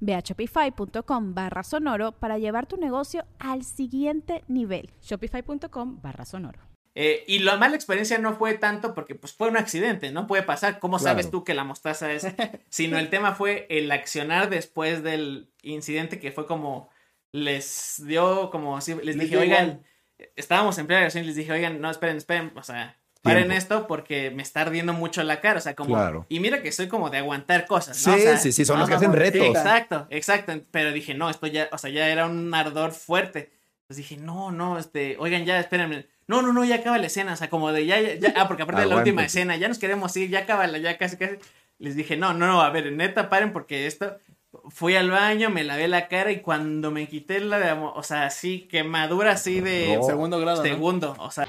Ve a shopify.com barra sonoro para llevar tu negocio al siguiente nivel. Shopify.com barra sonoro. Eh, y la mala experiencia no fue tanto porque pues fue un accidente, no puede pasar. ¿Cómo sabes tú que la mostaza es? Sino el tema fue el accionar después del incidente que fue como les dio como así, les, dije, oigan, estábamos en plena y les dije, oigan, no, esperen, esperen, o sea, paren esto porque me está ardiendo mucho la cara, o sea, como, y mira que soy como de aguantar cosas, ¿no? Sí, sí, sí, son los que hacen retos. exacto, exacto, pero dije, no, esto ya, o sea, ya era un ardor fuerte, entonces dije, no, no, este, oigan, ya, espérenme, no, no, no, ya acaba la escena, o sea, como de ya, ya, ah, porque aparte de la última escena, ya nos queremos ir, ya acaba la, ya casi, casi, les dije, no, no, no, a ver, neta, paren porque esto, fui al baño, me lavé la cara y cuando me quité la de, o sea, así, quemadura así de... Segundo grado, Segundo, o sea...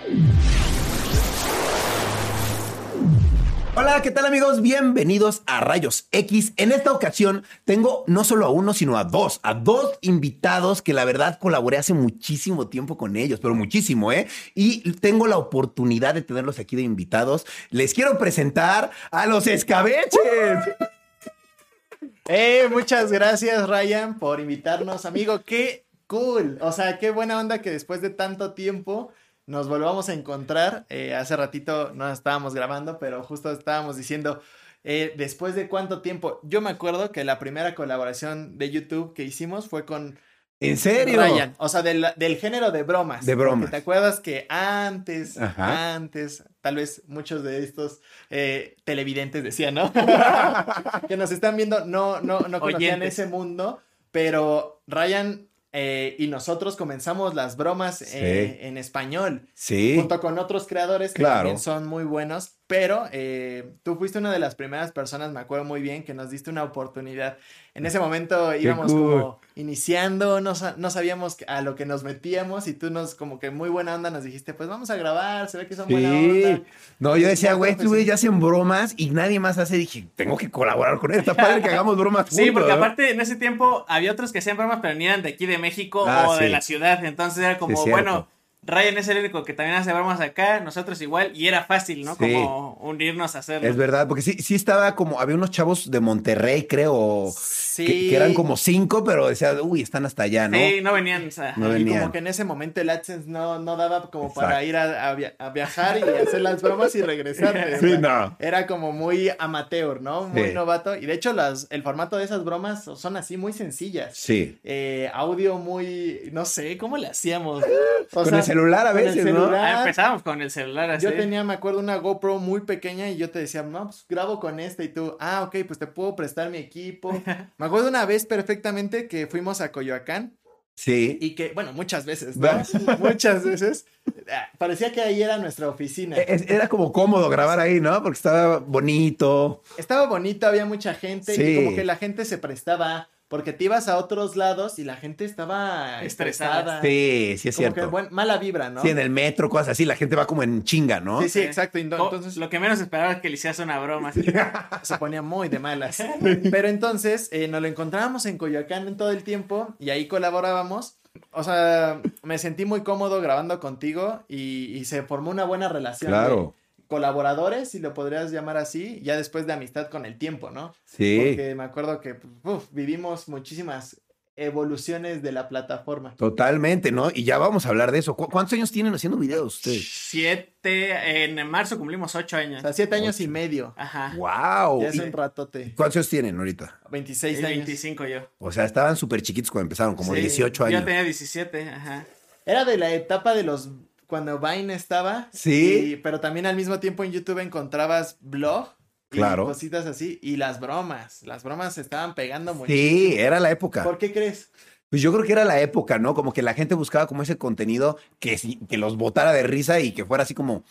Hola, ¿qué tal amigos? Bienvenidos a Rayos X. En esta ocasión tengo no solo a uno, sino a dos, a dos invitados que la verdad colaboré hace muchísimo tiempo con ellos, pero muchísimo, ¿eh? Y tengo la oportunidad de tenerlos aquí de invitados. Les quiero presentar a los escabeches. Eh, muchas gracias Ryan por invitarnos, amigo. Qué cool. O sea, qué buena onda que después de tanto tiempo nos volvamos a encontrar. Eh, hace ratito no estábamos grabando, pero justo estábamos diciendo, eh, después de cuánto tiempo. Yo me acuerdo que la primera colaboración de YouTube que hicimos fue con... ¿En serio? Ryan, o sea, del, género de bromas. De bromas. ¿Te acuerdas que antes, antes, tal vez muchos de estos eh, televidentes decían, ¿no? que nos están viendo, no, no, no conocían ese mundo, pero Ryan eh, y nosotros comenzamos las bromas eh, en español. Sí. Junto con otros creadores que también son muy buenos. Pero eh, tú fuiste una de las primeras personas, me acuerdo muy bien, que nos diste una oportunidad. En ese momento íbamos como iniciando, no, no, sabíamos a lo que nos metíamos y tú nos, como que muy buena onda, nos dijiste, pues vamos a grabar, se ve que son buena onda. No, yo decía, güey, tú ya hacen bromas y nadie más hace. Dije, tengo que colaborar con él, está padre que hagamos bromas juntos. Sí, porque aparte en ese tiempo había otros que hacían bromas, pero ni eran de aquí de México ah, o de la ciudad. Entonces era como, bueno Ryan es el único que también hace bromas acá, nosotros igual, y era fácil, ¿no? Como unirnos a hacerlo. Es verdad, porque sí, sí estaba como, había unos chavos de Monterrey, creo, sí. que, eran como cinco, pero decía, uy, están hasta allá, ¿no? Sí, no venían, o sea, no venían. como que en ese momento el AdSense no, no daba como para ir a, viajar y hacer las bromas y regresar. sí, no. Era como muy amateur, ¿no? Muy novato. Y de hecho, las, el formato de esas bromas son así muy sencillas. Sí. Eh, audio muy, no sé, ¿cómo le hacíamos? O sea, celular a veces, ¿no? Ah, empezamos con el celular así. Yo tenía, me acuerdo, una GoPro muy pequeña y yo te decía, no, pues grabo con esta y tú, ah, ok, pues te puedo prestar mi equipo. me acuerdo una vez perfectamente que fuimos a Coyoacán. Sí. Y que, bueno, muchas veces, ¿no? muchas veces. Ah, parecía que ahí era nuestra oficina. E-, era como cómodo grabar ahí, ¿no? Porque estaba bonito. Estaba bonito, había mucha gente y como que la gente se prestaba porque te ibas a otros lados y la gente estaba estresada. Sí, sí es como cierto. Que mala vibra, ¿no? Sí, en el metro, cosas así, la gente va como en chinga, ¿no? Sí, sí, exacto. Entonces, lo que menos esperaba es que le hicieras una broma. Se ponía muy de malas. Pero entonces eh, nos lo encontrábamos en Coyoacán en todo el tiempo y ahí colaborábamos. O sea, me sentí muy cómodo grabando contigo y, se formó una buena relación. Claro colaboradores, si lo podrías llamar así, ya después de amistad con el tiempo, ¿no? Sí. Porque me acuerdo que vivimos muchísimas evoluciones de la plataforma. Totalmente, ¿no? Y ya vamos a hablar de eso. ¿Cuántos años tienen haciendo videos ustedes? Siete, en marzo cumplimos ocho años. O sea, siete años y medio. Ajá. ¡Wow! Ya es un ratote. ¿Cuántos años tienen ahorita? 26 años. 25 yo. O sea, estaban súper chiquitos cuando empezaron, como 18 años. Yo tenía 17, ajá. Era de la etapa de los cuando Vine estaba. Sí. y- pero también al mismo tiempo en YouTube encontrabas blog. y Claro. cositas así. Y las bromas. Las bromas se estaban pegando mucho. Sí, era la época. ¿Por qué crees? Pues yo creo que era la época, ¿no? Como que la gente buscaba como ese contenido que, que los botara de risa y que fuera así como,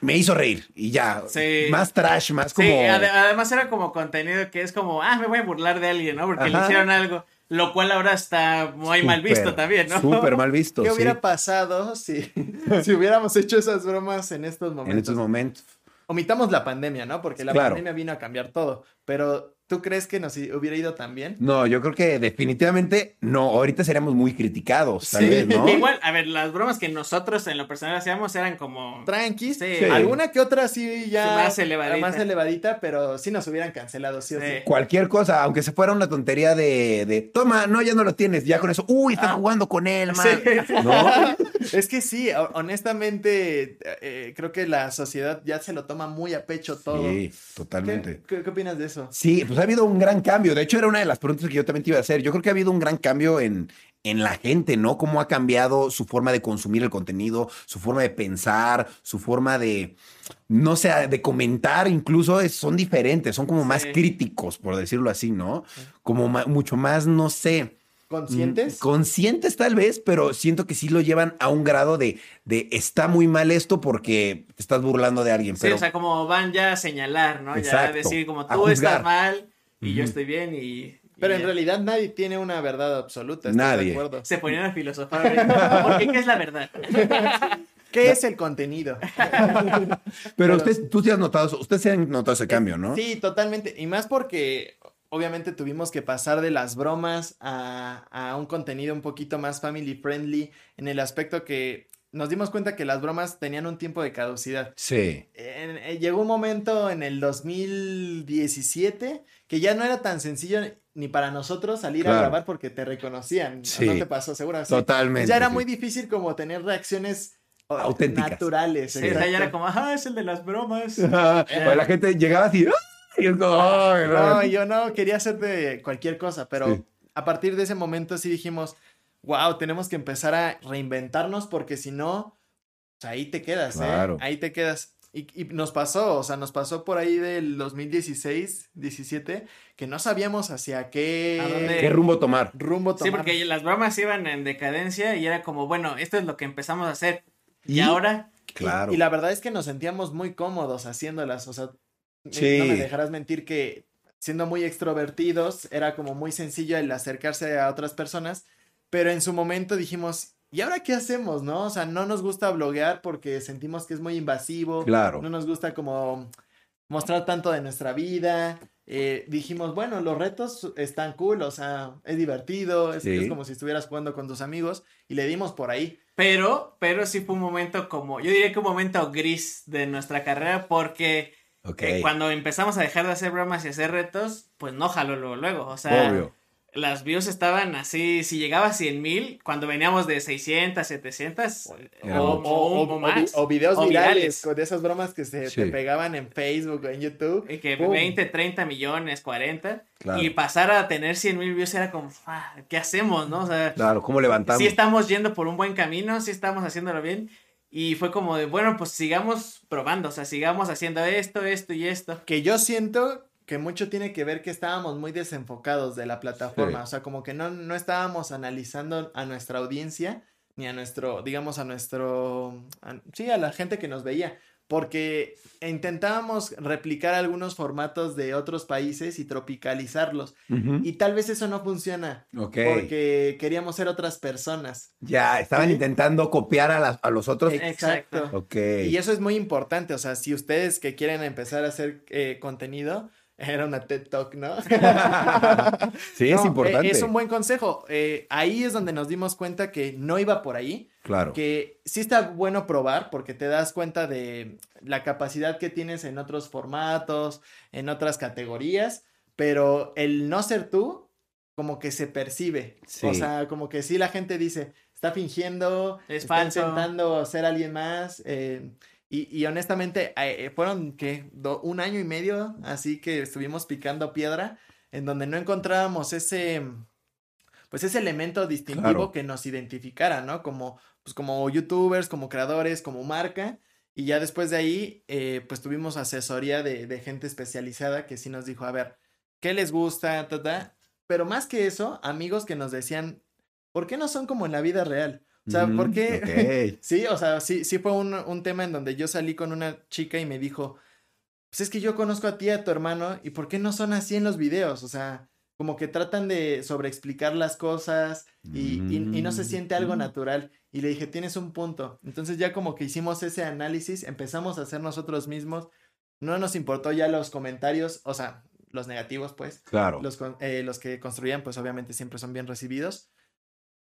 me hizo reír y ya. Sí. Más trash, más como... Sí, ade- además era como contenido que es como, ah, me voy a burlar de alguien, ¿no? Porque le Ajá. hicieron algo. Lo cual ahora está muy mal visto también, ¿no? Súper mal visto, ¿Qué sí, hubiera pasado si, si hubiéramos hecho esas bromas en estos momentos? en estos momentos. Omitamos la pandemia, ¿no? Porque la Claro. pandemia vino a cambiar todo. Pero, ¿tú crees que nos hubiera ido tan bien? No, yo creo que definitivamente no. Ahorita seríamos muy criticados, tal Sí. vez, ¿no? Igual, a ver, las bromas que nosotros en lo personal hacíamos eran como... Tranquis. Sí. Sí. Alguna que otra sí ya. Sí, más elevadita. Más elevadita, pero sí nos hubieran cancelado, sí o sí. Cualquier cosa, aunque se fuera una tontería de, de, toma, no, ya no lo tienes, ya con eso, uy, estás Ah. jugando con él, man. Sí. ¿No? Es que sí, ho- honestamente, eh, creo que la sociedad ya se lo toma muy a pecho todo. Sí, ¿Qué, totalmente. qué- qué opinas de eso? Sí, pues ha habido un gran cambio. De hecho, era una de las preguntas que yo también te iba a hacer. Yo creo que ha habido un gran cambio en, en la gente, ¿no? Cómo ha cambiado su forma de consumir el contenido, su forma de pensar, su forma de, no sé, de comentar incluso es- son diferentes, son como más críticos, por decirlo así, ¿no? Como mucho más, no sé. ¿Conscientes? Mm, Conscientes tal vez, pero siento que sí lo llevan a un grado de, de está muy mal esto porque te estás burlando de alguien. Sí, Pero o sea, como van ya a señalar, ¿no? Ya a decir como tú estás mal y yo estoy bien y... y Pero en ya. realidad nadie tiene una verdad absoluta. ¿estás Nadie. De acuerdo? Se ponían a filosofar. ahorita, Porque ¿qué es la verdad? ¿Qué es el contenido? pero pero- usted, tú sí has notado, eso, usted sí ha notado ese cambio, ¿no? Sí, totalmente. Y más porque obviamente tuvimos que pasar de las bromas a, a un contenido un poquito más family friendly en el aspecto que nos dimos cuenta que las bromas tenían un tiempo de caducidad. Sí. En- eh, llegó un momento en el 2017 que ya no era tan sencillo ni para nosotros salir Claro. a grabar porque te reconocían. Sí. ¿No te pasó? Seguro. sí. Totalmente. Ya era sí. muy difícil como tener reacciones Auténticas. naturales. Sí, ya era como, ah, es el de las bromas. O la gente llegaba así. ¡ay! Y es como, ¡ay, No, no! yo no quería hacer de cualquier cosa, pero Sí. a partir de ese momento sí dijimos, wow, tenemos que empezar a reinventarnos porque si no, pues ahí te quedas, Claro. ¿eh? Ahí te quedas. Y, y nos pasó, o sea, nos pasó por ahí del 2016, 17, que no sabíamos hacia qué, ¿A dónde? ¿Qué rumbo tomar? rumbo tomar. Sí, porque las bromas iban en decadencia y era como, bueno, esto es lo que empezamos a hacer. Y, ¿Y? ahora, Y- Claro. Y, la verdad es que nos sentíamos muy cómodos haciéndolas. O sea, Sí. no me dejarás mentir que siendo muy extrovertidos era como muy sencillo el acercarse a otras personas. Pero en su momento dijimos, ¿y ahora qué hacemos? ¿No? O sea, no nos gusta bloguear porque sentimos que es muy invasivo. Claro. No nos gusta como mostrar tanto de nuestra vida. Eh, dijimos, bueno, los retos están cool, o sea, es divertido, es, Sí. es como si estuvieras jugando con tus amigos y le dimos por ahí. pero, pero sí fue un momento como, yo diría que un momento gris de nuestra carrera porque Ok. eh, cuando empezamos a dejar de hacer bromas y hacer retos, pues no jaló luego, luego. O sea, Obvio. las views estaban así, si llegaba a 100 mil, cuando veníamos de 600, 700 Era o, o- o vi- más. o videos o virales, virales. con de esas bromas que se Sí. te pegaban en Facebook o en YouTube. Y que ¡Pum! 20, 30 millones, 40. Claro. Y pasar a tener 100 mil views era como, "Ah, ¿qué hacemos? ¿No? O sea, Claro, ¿cómo levantamos? sí estamos yendo por un buen camino, sí estamos haciéndolo bien. Y fue como de, bueno, pues sigamos probando, o sea, sigamos haciendo esto, esto y esto. Que yo siento que mucho tiene que ver que estábamos muy desenfocados de la plataforma. Sí. O sea, como que no, no estábamos analizando a nuestra audiencia, ni a nuestro, digamos, a nuestro, a- sí, a la gente que nos veía. Porque intentábamos replicar algunos formatos de otros países y tropicalizarlos. Y tal vez eso no funciona. Ok. Porque queríamos ser otras personas. Ya, estaban Sí. intentando copiar a, las- a los otros. Exacto. Ok. Y eso es muy importante, o sea, si ustedes que quieren empezar a hacer eh, contenido, era una TED Talk, ¿no? sí, es No, importante. eh, es un buen consejo. Eh, ahí es donde nos dimos cuenta que no iba por ahí, Claro. que sí está bueno probar porque te das cuenta de la capacidad que tienes en otros formatos, en otras categorías, pero el no ser tú, como que se percibe. Sí. O sea, como que sí la gente dice, está fingiendo, Es está falso. intentando ser alguien más. eh, y, y honestamente, eh, fueron que un año y medio, así que estuvimos picando piedra, en donde no encontrábamos ese, pues ese elemento distintivo Claro. que nos identificara, ¿no? Como pues como youtubers, como creadores, como marca. Y ya después de ahí, eh, pues tuvimos asesoría de, de, gente especializada que sí nos dijo, a ver, ¿qué les gusta? Pero más que eso, amigos que nos decían, ¿por qué no son como en la vida real? O sea, ¿por qué? sí, o sea, sí, sí fue un, un, tema en donde yo salí con una chica y me dijo, pues es que yo conozco a ti, a tu hermano, ¿y por qué no son así en los videos? O sea, como que tratan de sobreexplicar las cosas y, y, no se siente algo mm. natural. Y le dije, tienes un punto. Entonces ya como que hicimos ese análisis, empezamos a hacer nosotros mismos. No nos importó ya los comentarios, o sea, los negativos, pues. Claro. Los, eh, los que construían, pues obviamente siempre son bien recibidos.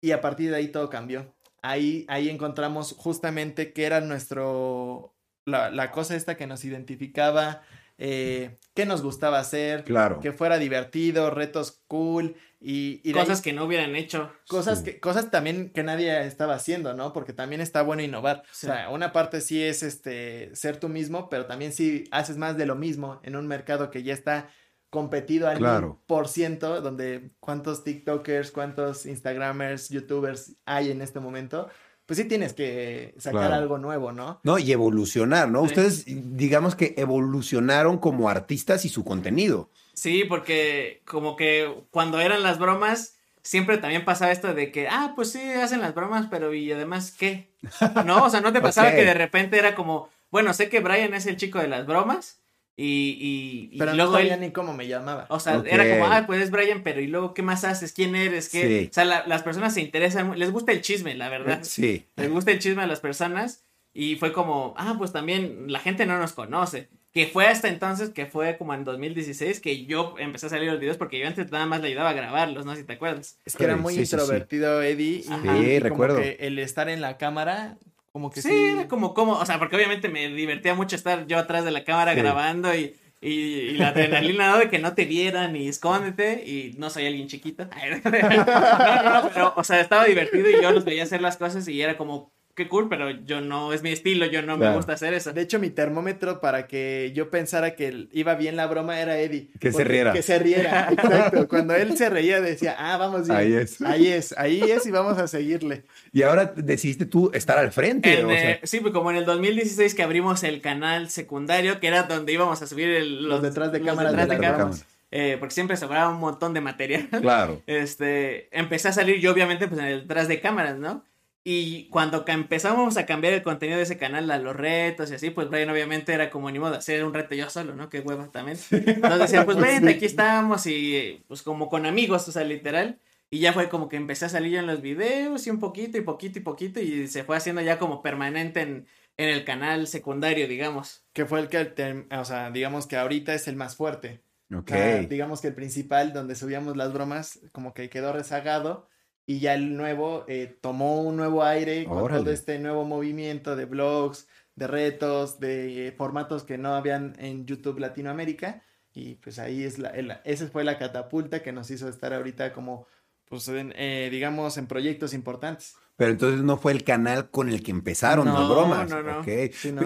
Y a partir de ahí todo cambió. Ahí, ahí encontramos justamente que era nuestro, la, la cosa esta que nos identificaba, eh, qué nos gustaba hacer, claro. que fuera divertido, retos cool y, cosas que no hubieran hecho. Cosas que, cosas también que nadie estaba haciendo, ¿no? Porque también está bueno innovar. O sea, una parte sí es este ser tú mismo, pero también si haces más de lo mismo en un mercado que ya está competido al claro. por ciento, donde cuántos TikTokers, cuántos Instagramers, YouTubers hay en este momento pues sí tienes que sacar algo nuevo, ¿no? No, y evolucionar, ¿no? Ustedes, digamos que evolucionaron como artistas y su contenido. Sí, porque como que cuando eran las bromas, siempre también pasaba esto de que, ah, pues sí, hacen las bromas, pero ¿y además qué? No, o sea, ¿no te pasaba que de repente era como, bueno, sé que Brian es el chico de las bromas, y, y, pero luego no sabía ni cómo me llamaba. O sea, era como, ah, pues es Brian, pero ¿y luego qué más haces? ¿Quién eres? ¿Qué? O sea, las personas se interesan, les gusta el chisme, la verdad. Sí. Les gusta el chisme a las personas. Y fue como, ah, pues también la gente no nos conoce. Que fue hasta entonces, que fue como en 2016, que yo empecé a salir los videos porque yo antes nada más le ayudaba a grabarlos, no sé si te acuerdas. Es que era muy introvertido, Eddie. Sí, recuerdo. el estar en la cámara como que sí. era como, como, o sea, porque obviamente me divertía mucho estar yo atrás de la cámara grabando y, y, la adrenalina ¿no? de que no te vieran y escóndete y no soy alguien chiquito. pero, o sea, estaba divertido y yo los veía hacer las cosas y era como, qué cool, pero yo no, es mi estilo, yo no me gusta hacer eso. De hecho, mi termómetro para que yo pensara que iba bien la broma era Eddie. Que se riera. Que se riera, exacto. Cuando él se reía decía, ah, vamos bien. Ahí es. Ahí es, ahí es y vamos a seguirle. Y ahora decidiste tú estar al frente. o sea... Sí, pues como en el 2016 que abrimos el canal secundario, que era donde íbamos a subir los, detrás de cámaras. Detrás de, cámaras. Eh, porque siempre sobraba un montón de material. Claro. Este, empecé a salir yo obviamente pues en el detrás de cámaras, ¿no? Y cuando empezamos a cambiar el contenido de ese canal a los retos y así, pues Brian obviamente era como ni modo de hacer un reto yo solo, ¿no? Qué hueva también. Entonces decía, pues vente, aquí estamos y pues como con amigos, o sea, literal. Y ya fue como que empecé a salir en los videos y un poquito y poquito y poquito y se fue haciendo ya como permanente en, en el canal secundario, digamos. Que fue el que, o sea, digamos que ahorita es el más fuerte. Ok. digamos que el principal donde subíamos las bromas como que quedó rezagado y ya el nuevo eh, tomó un nuevo aire con todo este nuevo movimiento de blogs, de retos, de formatos que no habían en YouTube Latinoamérica y pues ahí es la, esa fue la catapulta que nos hizo estar ahorita como pues eh, digamos en proyectos importantes. Pero entonces no fue el canal con el que empezaron las bromas. No, no,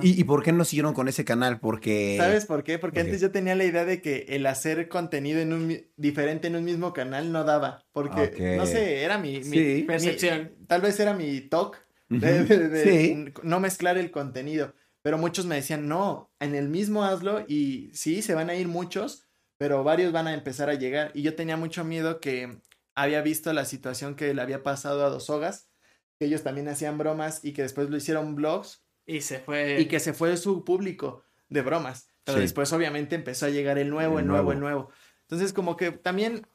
¿Y, ¿Y, por qué no siguieron con ese canal? Porque. ¿Sabes por qué? Porque antes yo tenía la idea de que el hacer contenido en un diferente en un mismo canal no daba. Porque, no sé, era mi, percepción. tal vez era mi talk de, no mezclar el contenido. Pero muchos me decían, no, en el mismo hazlo y sí, se van a ir muchos, pero varios van a empezar a llegar. Y yo tenía mucho miedo que había visto la situación que le había pasado a Dos Hogas que ellos también hacían bromas y que después lo hicieron blogs. Y se fue. Y que se fue su público de bromas. Pero después, obviamente, empezó a llegar el nuevo, el, nuevo, el nuevo. Entonces, como que también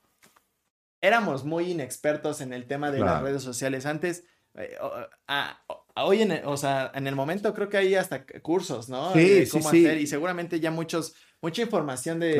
éramos muy inexpertos en el tema de las redes sociales. Antes, eh, hoy en el, o sea, en el momento creo que hay hasta cursos, ¿no? Sí, de cómo hacer. Y seguramente ya muchos, mucha información de,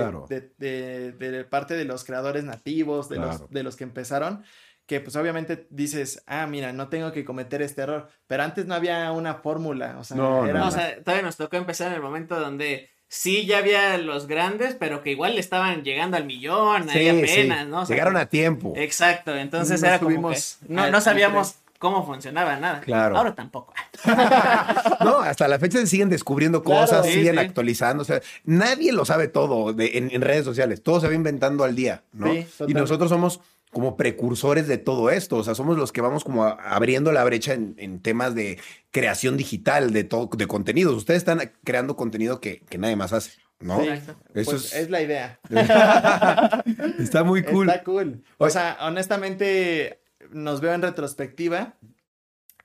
de, de, parte de los creadores nativos, de, los, de los que empezaron que pues obviamente dices, ah, mira, no tengo que cometer este error, pero antes no había una fórmula, o sea, era... o sea, todavía nos tocó empezar en el momento donde sí ya había los grandes, pero que igual estaban llegando al millón, ahí apenas, ¿no? Llegaron a tiempo. Exacto, entonces era como que no, no sabíamos cómo funcionaba nada. Claro. Ahora tampoco. no, hasta la fecha se siguen descubriendo cosas, siguen actualizando. O sea, nadie lo sabe todo en, redes sociales. Todo se va inventando al día, ¿no? y nosotros somos como precursores de todo esto. O sea, somos los que vamos como abriendo la brecha en, temas de creación digital, de todo, de contenidos. Ustedes están creando contenido que, nadie más hace. ¿no? Sí, Eso pues es... la idea. Está muy cool. Está cool. O sea, honestamente, nos veo en retrospectiva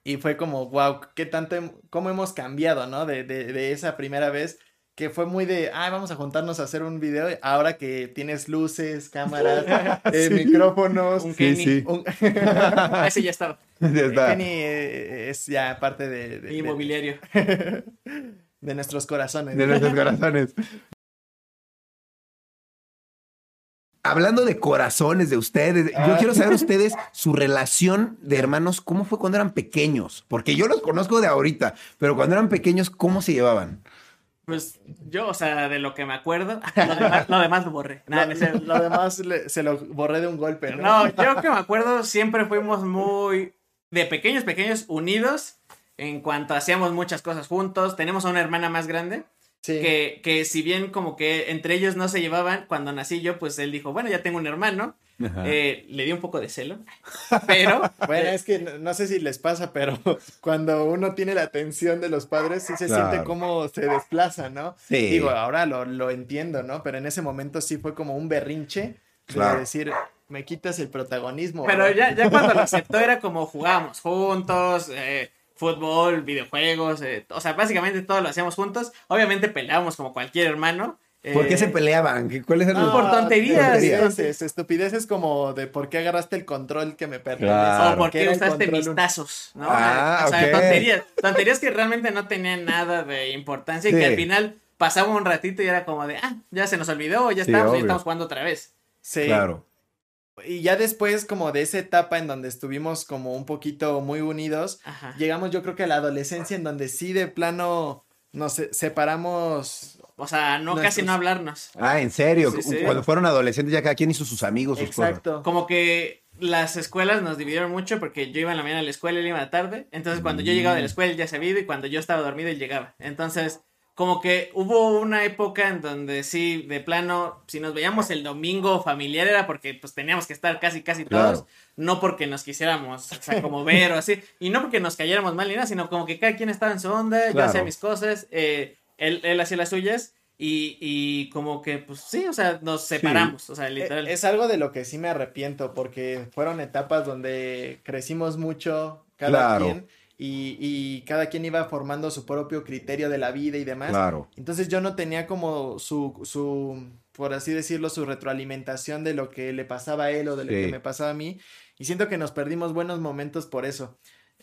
y fue como, wow, qué tanto, cómo hemos cambiado, ¿no? De, de, de esa primera vez que fue muy de, ah, vamos a juntarnos a hacer un video, ahora que tienes luces, cámaras, eh, micrófonos. Un Kenny. Sí, Ese ya estaba. Ya está. Kenny eh, es ya parte de... de Inmobiliario. De, nuestros corazones. De nuestros corazones. Hablando de corazones de ustedes, yo ah. quiero saber ustedes su relación de hermanos, ¿cómo fue cuando eran pequeños? Porque yo los conozco de ahorita, pero cuando eran pequeños, ¿cómo se llevaban? Pues yo, o sea, de lo que me acuerdo, lo demás lo, borré. lo, demás se lo borré de un golpe. ¿no? no, yo que me acuerdo, siempre fuimos muy, de pequeños, pequeños, unidos en cuanto hacíamos muchas cosas juntos. Tenemos a una hermana más grande. Que, que si bien como que entre ellos no se llevaban, cuando nací yo, pues él dijo, bueno, ya tengo un hermano. Eh, le di un poco de celo, pero... bueno, es que no, sé si les pasa, pero cuando uno tiene la atención de los padres, sí se siente como se desplaza, ¿no? Sí. Digo, ahora lo, lo, entiendo, ¿no? Pero en ese momento sí fue como un berrinche de decir, me quitas el protagonismo. Pero ya, ya cuando lo aceptó era como jugábamos juntos, eh, fútbol, videojuegos, eh, o sea, básicamente todo lo hacíamos juntos. Obviamente peleábamos como cualquier hermano, ¿Por qué se eh, peleaban? ¿Cuáles eran no, por tonterías. Estupideces, como de por qué agarraste el control que me pertenece. O por qué usaste mis tazos, ¿no? Ah, o sea, tonterías. Tonterías que realmente no tenían nada de importancia y que al final pasaba un ratito y era como de, ah, ya se nos olvidó, ya estamos, ya estamos jugando otra vez. Sí. Claro. Y ya después, como de esa etapa en donde estuvimos como un poquito muy unidos, llegamos yo creo que a la adolescencia en donde sí de plano nos separamos o sea, no casi no hablarnos. Ah, ¿en serio? Cuando fueron adolescentes ya cada quien hizo sus amigos, sus Exacto. Como que las escuelas nos dividieron mucho porque yo iba en la mañana a la escuela y él iba a la tarde. Entonces, cuando yo llegaba de la mm. escuela, él ya se había ido y cuando yo estaba dormido, él llegaba. Entonces, como que hubo una época en donde sí, de plano, si nos veíamos el domingo familiar era porque pues teníamos que estar casi, casi todos. No porque nos quisiéramos, o sea, como ver o así. Y no porque nos cayéramos mal ni nada, sino como que cada quien estaba en su onda, yo hacía mis cosas. Eh, él, él hacía las suyas. Y, y, como que, pues sí, o sea, nos separamos, o sea, literal. Es, algo de lo que sí me arrepiento, porque fueron etapas donde crecimos mucho cada quien y, y, cada quien iba formando su propio criterio de la vida y demás. Claro. Entonces yo no tenía como su, su, por así decirlo, su retroalimentación de lo que le pasaba a él o de lo que me pasaba a mí. Y siento que nos perdimos buenos momentos por eso.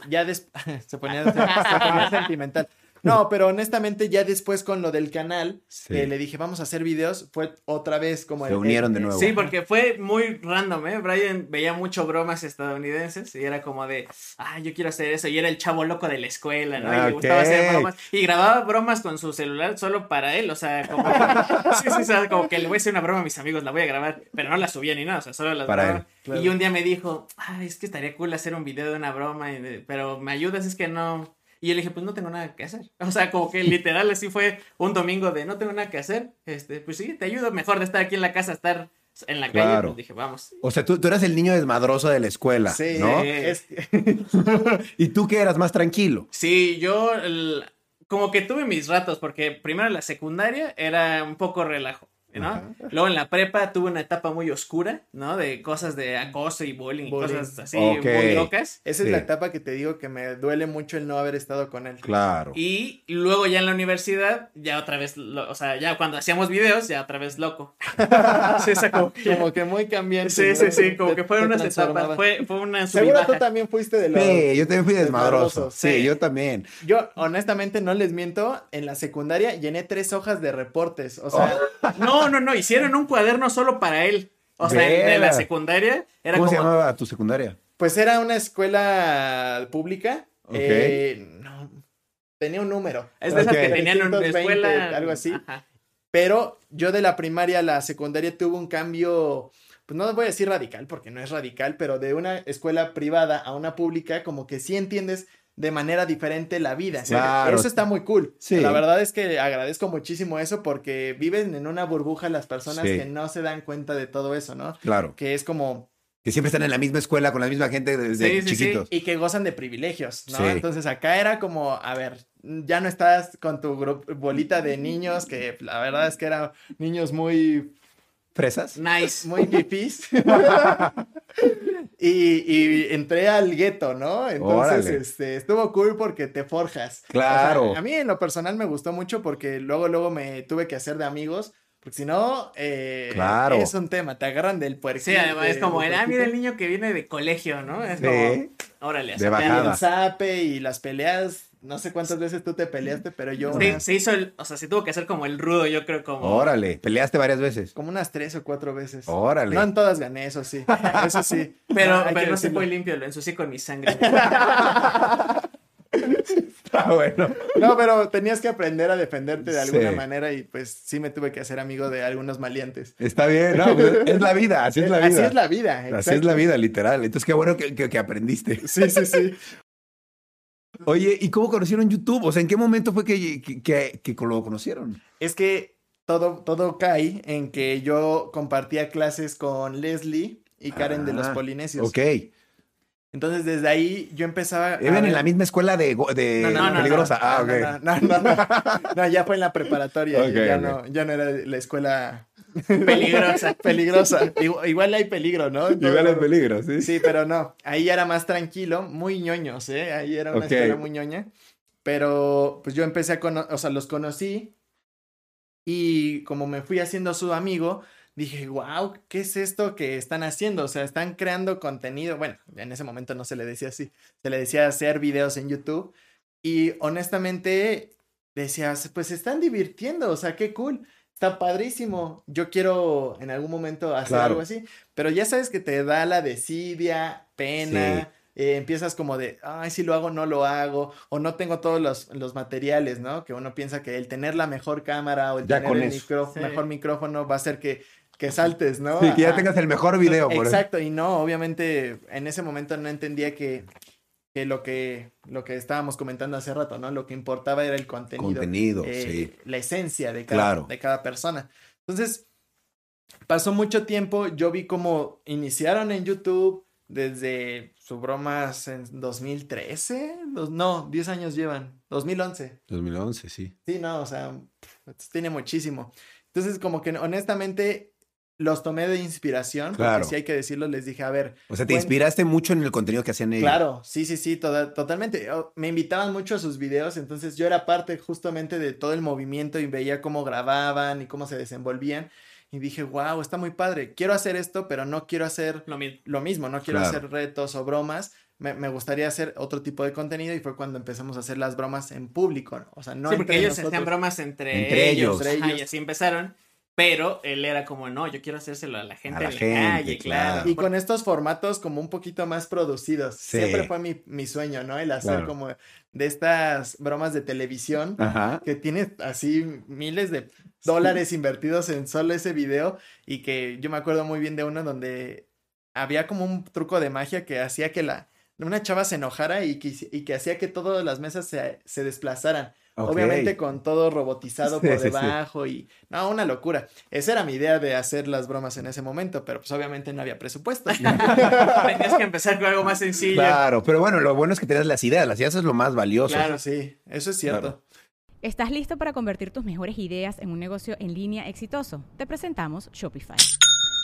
Ya después se ponía sentimental. No, pero honestamente ya después con lo del canal, le dije, vamos a hacer videos, fue otra vez como... Se unieron de nuevo. Sí, porque fue muy random, ¿eh? Brian veía mucho bromas estadounidenses y era como de, ah, yo quiero hacer eso. Y era el chavo loco de la escuela, ¿no? Y le gustaba hacer bromas. Y grababa bromas con su celular solo para él, o sea, como... sí, sí, como que le voy a hacer una broma a mis amigos, la voy a grabar, pero no la subía ni nada, o sea, solo la grababa. Y un día me dijo, ah, es que estaría cool hacer un video de una broma, pero me ayudas, es que no y yo le dije, pues no tengo nada que hacer. O sea, como que literal así fue un domingo de no tengo nada que hacer. Este, pues sí, te ayudo. Mejor de estar aquí en la casa, estar en la calle. Pues dije, vamos. O sea, tú, tú eras el niño desmadroso de la escuela, sí, ¿no? ¿Y tú qué eras más tranquilo? Sí, yo como que tuve mis ratos, porque primero la secundaria era un poco relajo. ¿No? Luego en la prepa tuve una etapa muy oscura, ¿no? De cosas de acoso y bullying, y cosas así muy locas. Esa es la etapa que te digo que me duele mucho el no haber estado con él. Claro. Y luego ya en la universidad, ya otra vez, o sea, ya cuando hacíamos videos, ya otra vez loco. sí, como, que, muy cambiante. Sí, sí, sí, como que fueron unas etapas, fue, fue una Seguro tú también fuiste de los... Sí, yo también fui desmadroso. Sí, yo también. Yo, honestamente, no les miento, en la secundaria llené tres hojas de reportes, o sea... no, no, no, hicieron un cuaderno solo para él. O sea, de la secundaria. Era ¿Cómo se llamaba tu secundaria? Pues era una escuela pública. Eh, no, tenía un número. Es de esas que tenían una escuela. Algo así. Pero yo de la primaria a la secundaria tuve un cambio, pues no voy a decir radical, porque no es radical, pero de una escuela privada a una pública, como que sí entiendes de manera diferente la vida. Eso está muy cool. La verdad es que agradezco muchísimo eso porque viven en una burbuja las personas que no se dan cuenta de todo eso, ¿no? Claro. Que es como Que siempre están en la misma escuela con la misma gente desde Sí, sí, y que gozan de privilegios, ¿no? Entonces acá era como, a ver, ya no estás con tu bolita de niños, que la verdad es que eran niños muy, ¿Fresas? Nice. muy fifís. y, y entré al gueto, ¿no? Entonces, este, estuvo cool porque te forjas. Claro. O sea, a mí en lo personal me gustó mucho porque luego, luego me tuve que hacer de amigos. Porque si no, eh, Claro. es un tema, te agarran del puerquito. Sí, además es como, el, ah, mira el niño que viene de colegio, ¿no? Es Sí. como, órale, a De bajada. el zape y las peleas. No sé cuántas veces tú te peleaste, pero yo Sí, se hizo el, o sea, se tuvo que hacer como el rudo, yo creo, como. Órale. ¿Peleaste varias veces? como unas tres o cuatro veces. Órale. No en todas gané, eso sí. Eso sí. Pero, que pero no se fue limpio, lo ensucié con mi sangre. Ah, bueno. No, pero tenías que aprender a defenderte de alguna Sí. manera y pues sí me tuve que hacer amigo de algunos malientes. Está bien. No, pues, es la vida. Así es la vida. Así es la vida. Así es la vida, literal. Entonces, qué bueno que, que- que aprendiste. Sí, sí, sí. Oye, ¿y cómo conocieron YouTube? O sea, ¿en qué momento fue que, que, que- que lo conocieron? Es que todo, todo cae en que yo compartía clases con Leslie y Karen de los Ah, Polinesios. Ok. Entonces desde ahí yo empezaba Iban en la misma escuela de, de No, no, no, peligrosa. ah, ok. no, no, no, ya fue en la preparatoria. Ok, ya. No, ya no era la escuela Peligrosa. peligrosa. Igual, igual hay peligro, ¿no? Igual en peligro, sí. Sí, pero no. Ahí ya era más tranquilo, muy ñoños, ¿eh? Ahí era una Ok. escuela muy ñoña. Pero pues yo empecé a conocer, o sea, los conocí y como me fui haciendo su amigo, dije, wow, ¿qué es esto que están haciendo? O sea, están creando contenido. Bueno, en ese momento no se le decía así, se le decía hacer videos en YouTube. Y honestamente decías, pues se están divirtiendo, o sea, qué cool. Está padrísimo. Yo quiero en algún momento hacer Claro. algo así. Pero ya sabes que te da la desidia, pena. eh, empiezas como de, ay, si lo hago, no lo hago. O no tengo todos los, los materiales, ¿no? Que uno piensa que el tener la mejor cámara o el Ya tener el Sí. mejor micrófono va a hacer que, que saltes, ¿no? Sí, que ya Ajá. tengas el mejor video. por eso. Exacto, y no, obviamente en ese momento no entendía que, que lo que lo que estábamos comentando hace rato, ¿no? Lo que importaba era el contenido. Contenido, eh, sí. La esencia de cada, Claro. de cada persona. Entonces, pasó mucho tiempo, yo vi cómo iniciaron en YouTube desde su bromas en 2013, dos- no, 10 años llevan, 2011. 2011, sí. Sí, no, o sea, tiene muchísimo. Entonces, como que honestamente los tomé de inspiración, Claro. porque si hay que decirlo, les dije, a ver, O sea, te Buen- inspiraste mucho en el contenido que hacían ellos. claro, sí, sí, sí, toda- totalmente. Me invitaban mucho a sus videos, entonces yo era parte justamente de todo el movimiento y veía cómo grababan y cómo se desenvolvían. Y dije, wow, está muy padre. Quiero hacer esto, pero no quiero hacer Lo mismo. lo mismo, no quiero Claro. hacer retos o bromas. Me, me gustaría hacer otro tipo de contenido y fue cuando empezamos a hacer las bromas en público, ¿no? o sea, no sí, porque entre ellos nosotros. hacían bromas entre, Entre ellos. ellos. Entre Ajá, y ellos. así empezaron. Pero él era como, no, yo quiero hacérselo a la gente A la en la gente, calle, claro. claro. Y con estos formatos como un poquito más producidos. Sí. Siempre fue mi, mi sueño, ¿no? El hacer Claro. como de estas bromas de televisión Ajá. que tiene así miles de dólares invertidos en solo ese video y que yo me acuerdo muy bien de uno donde había como un truco de magia que hacía que la una chava se enojara y que, y que hacía que todas las mesas se, se desplazaran. Obviamente con todo robotizado Sí, por sí, sí. debajo y no, una locura. Esa era mi idea de hacer las bromas en ese momento, pero pues obviamente no había presupuesto. Tenías que empezar con algo más sencillo. Claro, pero bueno, lo bueno es que tenías las ideas. Las ideas es lo más valioso. Claro, sí, eso es cierto. Claro. ¿Estás listo para convertir tus mejores ideas en un negocio en línea exitoso? Te presentamos Shopify.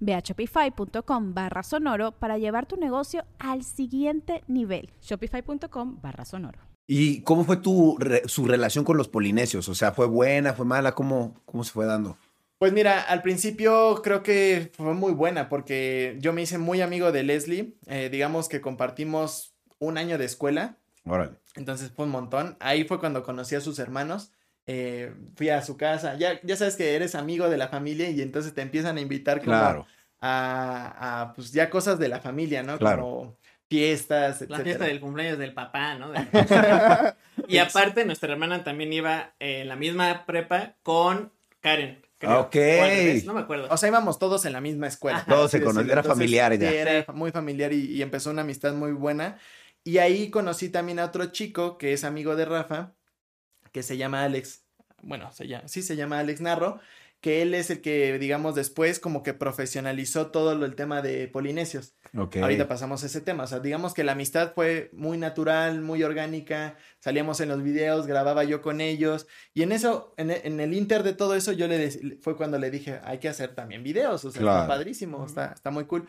Ve a shopify.com barra sonoro para llevar tu negocio al siguiente nivel. Shopify.com barra sonoro. ¿Y cómo fue tu re- su relación con los polinesios? O sea, ¿fue buena, fue mala? ¿Cómo, cómo se fue dando? Pues mira, al principio creo que fue muy buena porque yo me hice muy amigo de Leslie. Eh, digamos que compartimos un año de escuela. Órale. Entonces fue un montón. Ahí fue cuando conocí a sus hermanos. Eh, fui a su casa. Ya, ya sabes que eres amigo de la familia y entonces te empiezan a invitar como Claro. a, a, pues ya cosas de la familia, ¿no? Claro. Como fiestas, La etcétera. fiesta del cumpleaños del papá, ¿no? De- y aparte, nuestra hermana también iba en la misma prepa con Karen. creo. Ok. O al revés, no me acuerdo. O sea, íbamos todos en la misma escuela. Ajá. Todos se conocían, era Entonces, familiar ya. sí, era muy familiar y, y empezó una amistad muy buena. Y ahí conocí también a otro chico que es amigo de Rafa, que se llama Alex. Bueno, se llama, sí se llama Alex Narro, que él es el que, digamos, después como que profesionalizó todo lo, el tema de polinesios. Ok. Ahorita pasamos a ese tema. O sea, digamos que la amistad fue muy natural, muy orgánica. Salíamos en los videos, grababa yo con ellos. Y en eso, en, en el inter de todo eso, yo le fue cuando le dije, hay que hacer también videos. O sea, Claro. está padrísimo, está, está muy cool.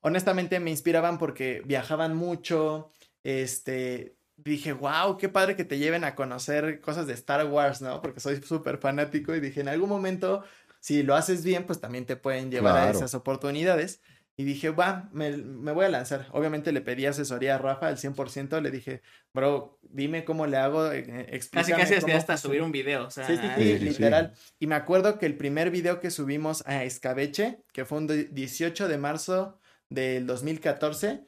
Honestamente me inspiraban porque viajaban mucho. Este, dije, wow, qué padre que te lleven a conocer cosas de Star Wars, ¿no? Porque soy súper fanático y dije, en algún momento, si lo haces bien, pues también te pueden llevar a esas oportunidades. Y dije, va, me, me voy a lanzar. Obviamente le pedí asesoría a Rafa al 100%. Le dije, bro, dime cómo le hago. eh, eh, casi explícame casi hacía cómo hasta funciona". subir un video. O sea, Sí, sí, sí, Sí, sí, sí. literal. Y me acuerdo que el primer video que subimos a Escabeche, que fue un di- 18 de marzo del 2014,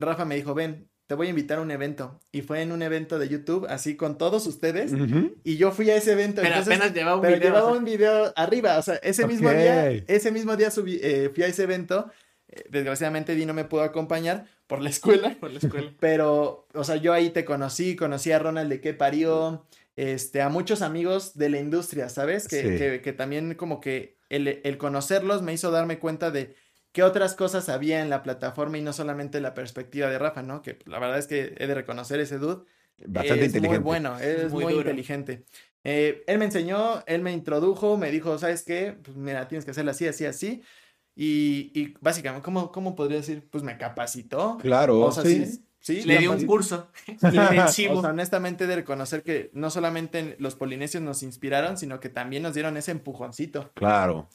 Rafa me dijo, ven, te voy a invitar a un evento. Y fue en un evento de YouTube, así con todos ustedes. Y yo fui a ese evento. pero entonces, apenas llevaba un pero video. llevaba o sea, un video arriba, o sea, ese mismo día, ese mismo día subí, eh, fui a ese evento. Eh, Desgraciadamente Di no me pudo acompañar por la escuela. por la escuela. Pero, o sea, yo ahí te conocí, conocí a Ronald de qué parió, este, a muchos amigos de la industria, ¿sabes? Que, Sí. que, que también como que el, el conocerlos me hizo darme cuenta de qué otras cosas había en la plataforma y no solamente la perspectiva de Rafa, ¿no? Que la verdad es que he de reconocer ese dude. Bastante es inteligente. muy bueno, es Muy inteligente. Eh, él me enseñó, él me introdujo, me dijo, ¿sabes qué? Pues mira, tienes que hacerlo así, así, así. Y, y básicamente, ¿cómo, ¿cómo podría decir? Pues me capacitó. Claro, O sea, sí. sí, sí, Le la di un curso o intensivo. sea, honestamente, de reconocer que no solamente los polinesios nos inspiraron, sino que también nos dieron ese empujoncito Claro.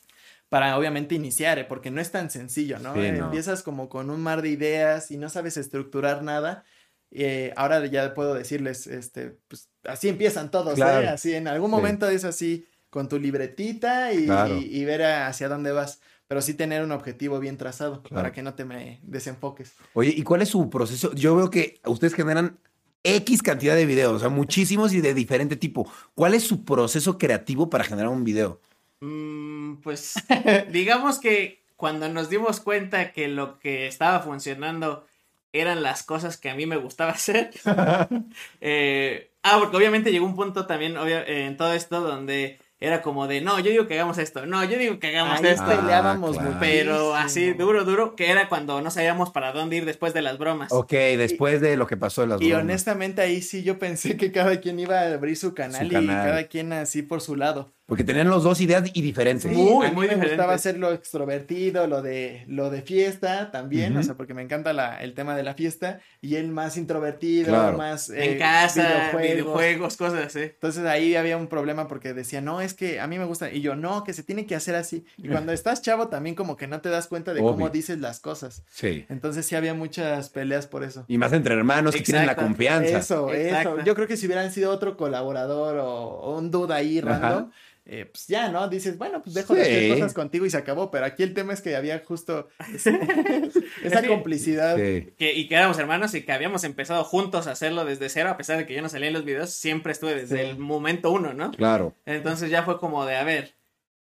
Para obviamente iniciar, eh, porque no es tan sencillo, ¿no? Sí, Eh, no. Empiezas como con un mar de ideas y no sabes estructurar nada. Eh, ahora ya puedo decirles, este, pues así empiezan todos, ¿eh? Claro. Así en algún Sí. momento es así con tu libretita y, Claro. y- y ver a- hacia dónde vas, pero sí tener un objetivo bien trazado Claro. para que no te me desenfoques. Oye, ¿y cuál es su proceso? Yo veo que ustedes generan X cantidad de videos, o sea, muchísimos y de diferente tipo. ¿Cuál es su proceso creativo para generar un video? Mm, pues digamos que cuando nos dimos cuenta que lo que estaba funcionando eran las cosas que a mí me gustaba hacer. eh, ah, porque obviamente llegó un punto también eh, en todo esto donde era como de, no, yo digo que hagamos esto, no, yo digo que hagamos Ahí esto. Ah, peleábamos claro. muchísimo. Pero así, duro, duro, que era cuando no sabíamos para dónde ir después de las bromas. Ok, después de lo que pasó de las Y bromas. honestamente ahí sí yo pensé que cada quien iba a abrir su canal, Su y canal. cada quien así por su lado. Porque tenían los dos ideas y diferentes. Sí, Muy, a mí muy me gustaba hacer lo extrovertido, lo de lo de fiesta también, o sea, porque me encanta la, el tema de la fiesta y él más introvertido, Claro. más en eh, casa, videojuegos. videojuegos. cosas así. Entonces ahí había un problema porque decía, no, es que a mí me gusta. Y yo, no, que se tiene que hacer así. Y cuando estás chavo también como que no te das cuenta de Obvio. cómo dices las cosas. Sí. Entonces sí había muchas peleas por eso. Y más entre hermanos que tienen la confianza. Eso, Exacto. eso. Yo creo que si hubieran sido otro colaborador o, o un duda ahí Ajá. Eh, pues ya, ¿no? Dices, bueno, pues dejo de Sí. hacer cosas contigo y se acabó. Pero aquí el tema es que había justo ese- esa Sí. complicidad. Sí. Que, y que éramos hermanos y que habíamos empezado juntos a hacerlo desde cero, a pesar de que yo no salía en los videos, siempre estuve desde Sí. el momento uno, ¿no? Claro. Entonces ya fue como de, a ver,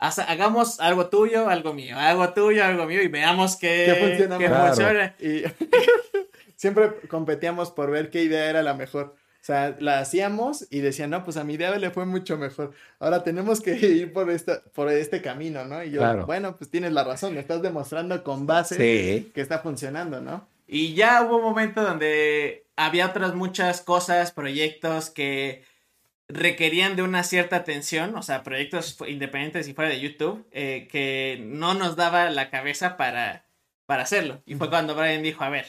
hagamos algo tuyo, algo mío, algo tuyo, algo mío, y veamos qué, ¿Qué funciona qué funciona. Y siempre competíamos por ver qué idea era la mejor. O sea, la hacíamos y decían, no, pues a mi idea le fue mucho mejor. Ahora tenemos que ir por, esta, por este camino, ¿no? Y yo, Claro. bueno, pues tienes la razón, me estás demostrando con base Sí. que está funcionando, ¿no? Y ya hubo un momento donde había otras muchas cosas, proyectos que requerían de una cierta atención, o sea, proyectos independientes y fuera de YouTube, eh, que no nos daba la cabeza para, para hacerlo. Y fue cuando Brian dijo, a ver,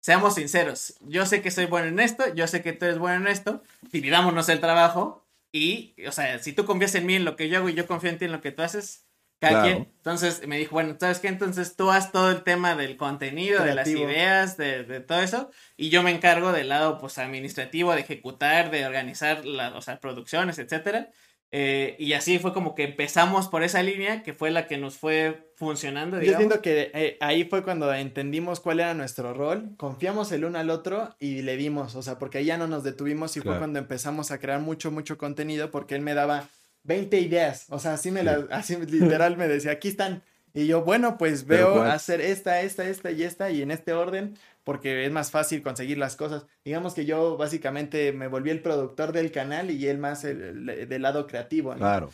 seamos sinceros, yo sé que soy bueno en esto, yo sé que tú eres bueno en esto, dividámonos el trabajo Y, o sea, si tú confías en mí en lo que yo hago y yo confío en ti en lo que tú haces, cada quien. Entonces me dijo, bueno, ¿sabes qué? Entonces tú haz todo el tema del contenido, de las ideas, de, de, todo eso, y yo me encargo del lado, pues, administrativo, de ejecutar, de organizar las, o sea, producciones, etcétera. Eh, y así fue como que empezamos por esa línea que fue la que nos fue funcionando. Yo entiendo que eh, ahí fue cuando entendimos cuál era nuestro rol, confiamos el uno al otro y le dimos, o sea, porque ahí ya no nos detuvimos y fue cuando empezamos a crear mucho, mucho contenido porque él me daba 20 ideas, o sea, así me las, así literal me decía, aquí están. Y yo, bueno, pues veo hacer esta, esta, esta y esta y en este orden porque es más fácil conseguir las cosas. Digamos que yo básicamente me volví el productor del canal y él más el, del lado creativo. Claro.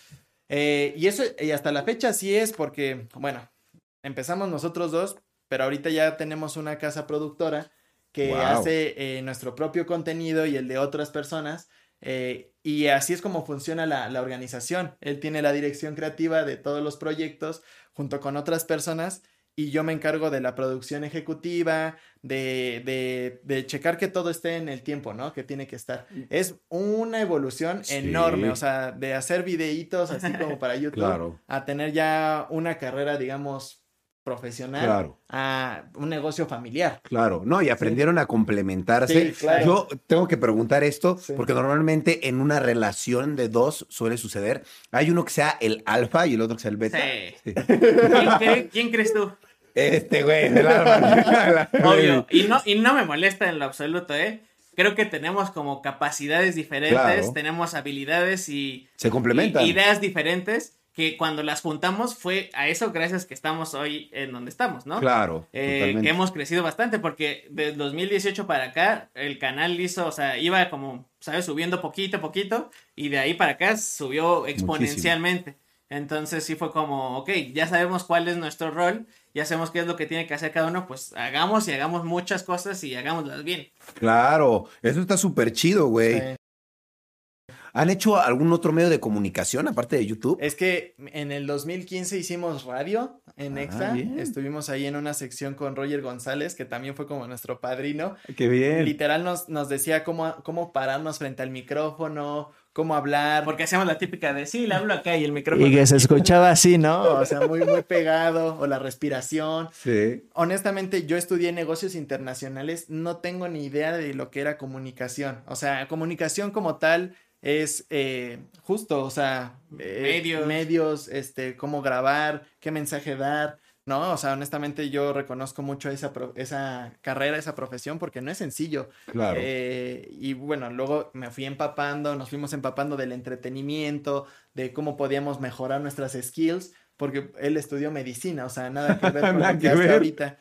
Eh, y eso, y hasta la fecha sí es porque, bueno, empezamos nosotros dos, pero ahorita ya tenemos una casa productora que hace eh, nuestro propio contenido y el de otras personas. Eh, y así es como funciona la, la, organización. Él tiene la dirección creativa de todos los proyectos junto con otras personas y yo me encargo de la producción ejecutiva, de, de, de, checar que todo esté en el tiempo, ¿no? Que tiene que estar. Mm. Es una evolución enorme, o sea, de hacer videitos así como para YouTube a tener ya una carrera, digamos, profesional a un negocio familiar. Claro, no, y aprendieron a complementarse. Yo tengo que preguntar esto, porque normalmente en una relación de dos suele suceder. Hay uno que sea el alfa y el otro que sea el beta. ¿Quién, crees tú? Este güey, el alfa. Obvio, y no, y no me molesta en lo absoluto, ¿eh? Creo que tenemos como capacidades diferentes, tenemos habilidades y... Se complementan. ideas diferentes que cuando las juntamos fue a eso gracias que estamos hoy en donde estamos, ¿no? Claro. Eh, que hemos crecido bastante porque del 2018 para acá el canal hizo, o sea, iba como, ¿sabes? Subiendo poquito a poquito y de ahí para acá subió exponencialmente. Entonces sí fue como, ok, ya sabemos cuál es nuestro rol, ya sabemos qué es lo que tiene que hacer cada uno, pues hagamos y hagamos muchas cosas y hagámoslas bien. Claro, eso está súper chido, güey. ¿Han hecho algún otro medio de comunicación aparte de YouTube? Es que en el 2015 hicimos radio en ah, Estuvimos ahí en una sección con Roger González, que también fue como nuestro padrino. Qué bien. Literal nos, nos decía cómo, cómo pararnos frente al micrófono, cómo hablar. Porque hacíamos la típica de sí, le hablo acá y el micrófono. Y que se escuchaba así, ¿no? O sea, muy, muy pegado, o la respiración. Sí. Honestamente, yo estudié negocios internacionales, no tengo ni idea de lo que era comunicación. O sea, comunicación como tal es eh, justo, o sea, eh, medios. medios, este, cómo grabar, qué mensaje dar, ¿no? O sea, honestamente yo reconozco mucho esa, esa carrera, esa profesión, porque no es sencillo. Claro. Eh, y bueno, luego me fui empapando, nos fuimos empapando del entretenimiento, de cómo podíamos mejorar nuestras skills, porque él estudió medicina, o sea, nada que ver con lo que hace ahorita.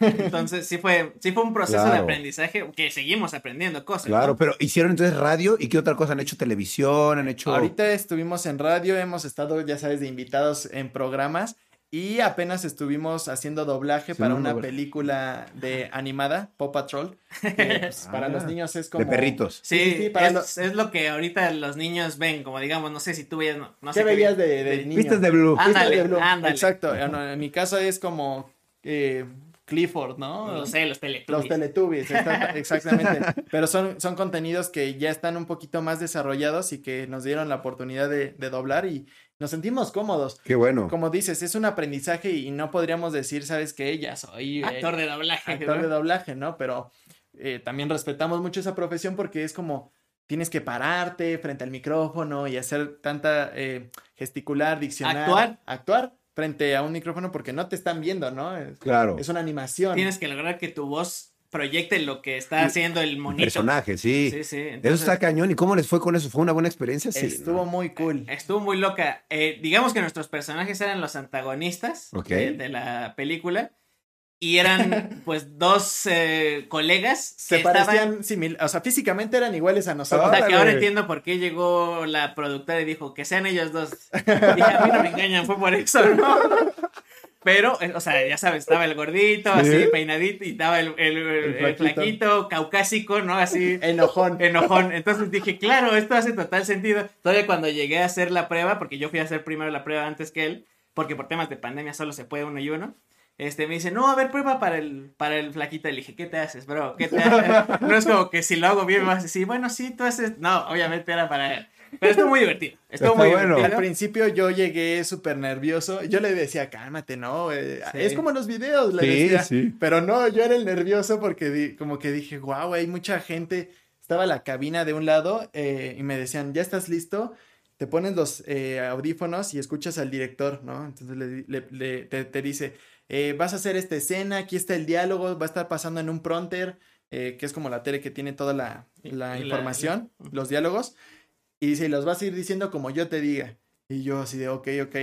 Entonces, sí fue, sí fue un proceso de aprendizaje que seguimos aprendiendo cosas. Claro, pero hicieron entonces radio y qué otra cosa han hecho televisión, han hecho. Ahorita estuvimos en radio, hemos estado, ya sabes, de invitados en programas y apenas estuvimos haciendo doblaje para una película de animada, Paw Patrol. Pues, para los ah. niños es como. De perritos. Sí, es, lo que ahorita los niños ven, como digamos, no sé si tú veías. No, ¿Qué veías de, de, niño? Vistas de Blue. Ándale, de Blue. Ándale. Exacto. En, mi caso es como. Eh, Clifford, ¿no? No sé, los Teletubbies. Los Teletubbies, exactamente. Pero son, son contenidos que ya están un poquito más desarrollados y que nos dieron la oportunidad de, de doblar y, nos sentimos cómodos. Qué bueno. Como dices, es un aprendizaje y no podríamos decir, ¿sabes qué? Ya soy eh, actor de doblaje. Actor de doblaje, ¿no? Pero eh, también respetamos mucho esa profesión porque es como tienes que pararte frente al micrófono y hacer tanta eh, gesticular, diccionar. Actuar. Actuar frente a un micrófono porque no te están viendo, ¿no? claro. Es una animación. Tienes que lograr que tu voz proyecte lo que está haciendo el monito. personaje, sí. Sí, sí. eso está cañón. ¿Y cómo les fue con eso? ¿Fue una buena experiencia? Sí. Estuvo muy cool. Estuvo muy loca. Eh, digamos que nuestros personajes eran los antagonistas de, la película. Y eran, pues, dos eh, colegas. Se parecían similares. O sea, físicamente eran iguales a nosotros. O sea, que ahora entiendo por qué llegó la productora y dijo que sean ellos dos. Dije, a mí no me engañan, fue por eso, ¿no? Pero, eh, o sea, ya sabes, estaba el gordito, así peinadito, y estaba el, el, flaquito, caucásico, ¿no? Así. Enojón. Enojón. Entonces dije, claro, esto hace total sentido. Todavía cuando llegué a hacer la prueba, porque yo fui a hacer primero la prueba antes que él, porque por temas de pandemia solo se puede uno y uno. Este, me dice, no, a ver, prueba para el, para el flaquito. Le dije, ¿qué te haces, bro? ¿Qué te haces? No es como que si lo hago bien me vas a decir, bueno, sí, tú haces. No, obviamente era para Pero estuvo muy divertido. Estuvo Está muy bueno. divertido. Al principio yo llegué súper nervioso. Yo le decía, cálmate, ¿no? Eh, Sí. Es como en los videos, le Sí, decía. sí. Pero no, yo era el nervioso porque di- como que dije, wow, hay mucha gente. Estaba la cabina de un lado eh, y me decían, ¿ya estás listo? Te pones los eh, audífonos y escuchas al director, ¿no? Entonces le, le- le- te, te dice, eh, vas a hacer esta escena, aquí está el diálogo, va a estar pasando en un prompter, eh, que es como la tele que tiene toda la, Y- la y la- información, los diálogos, y dice, los vas a ir diciendo como yo te diga. Y yo así de, ok, ok,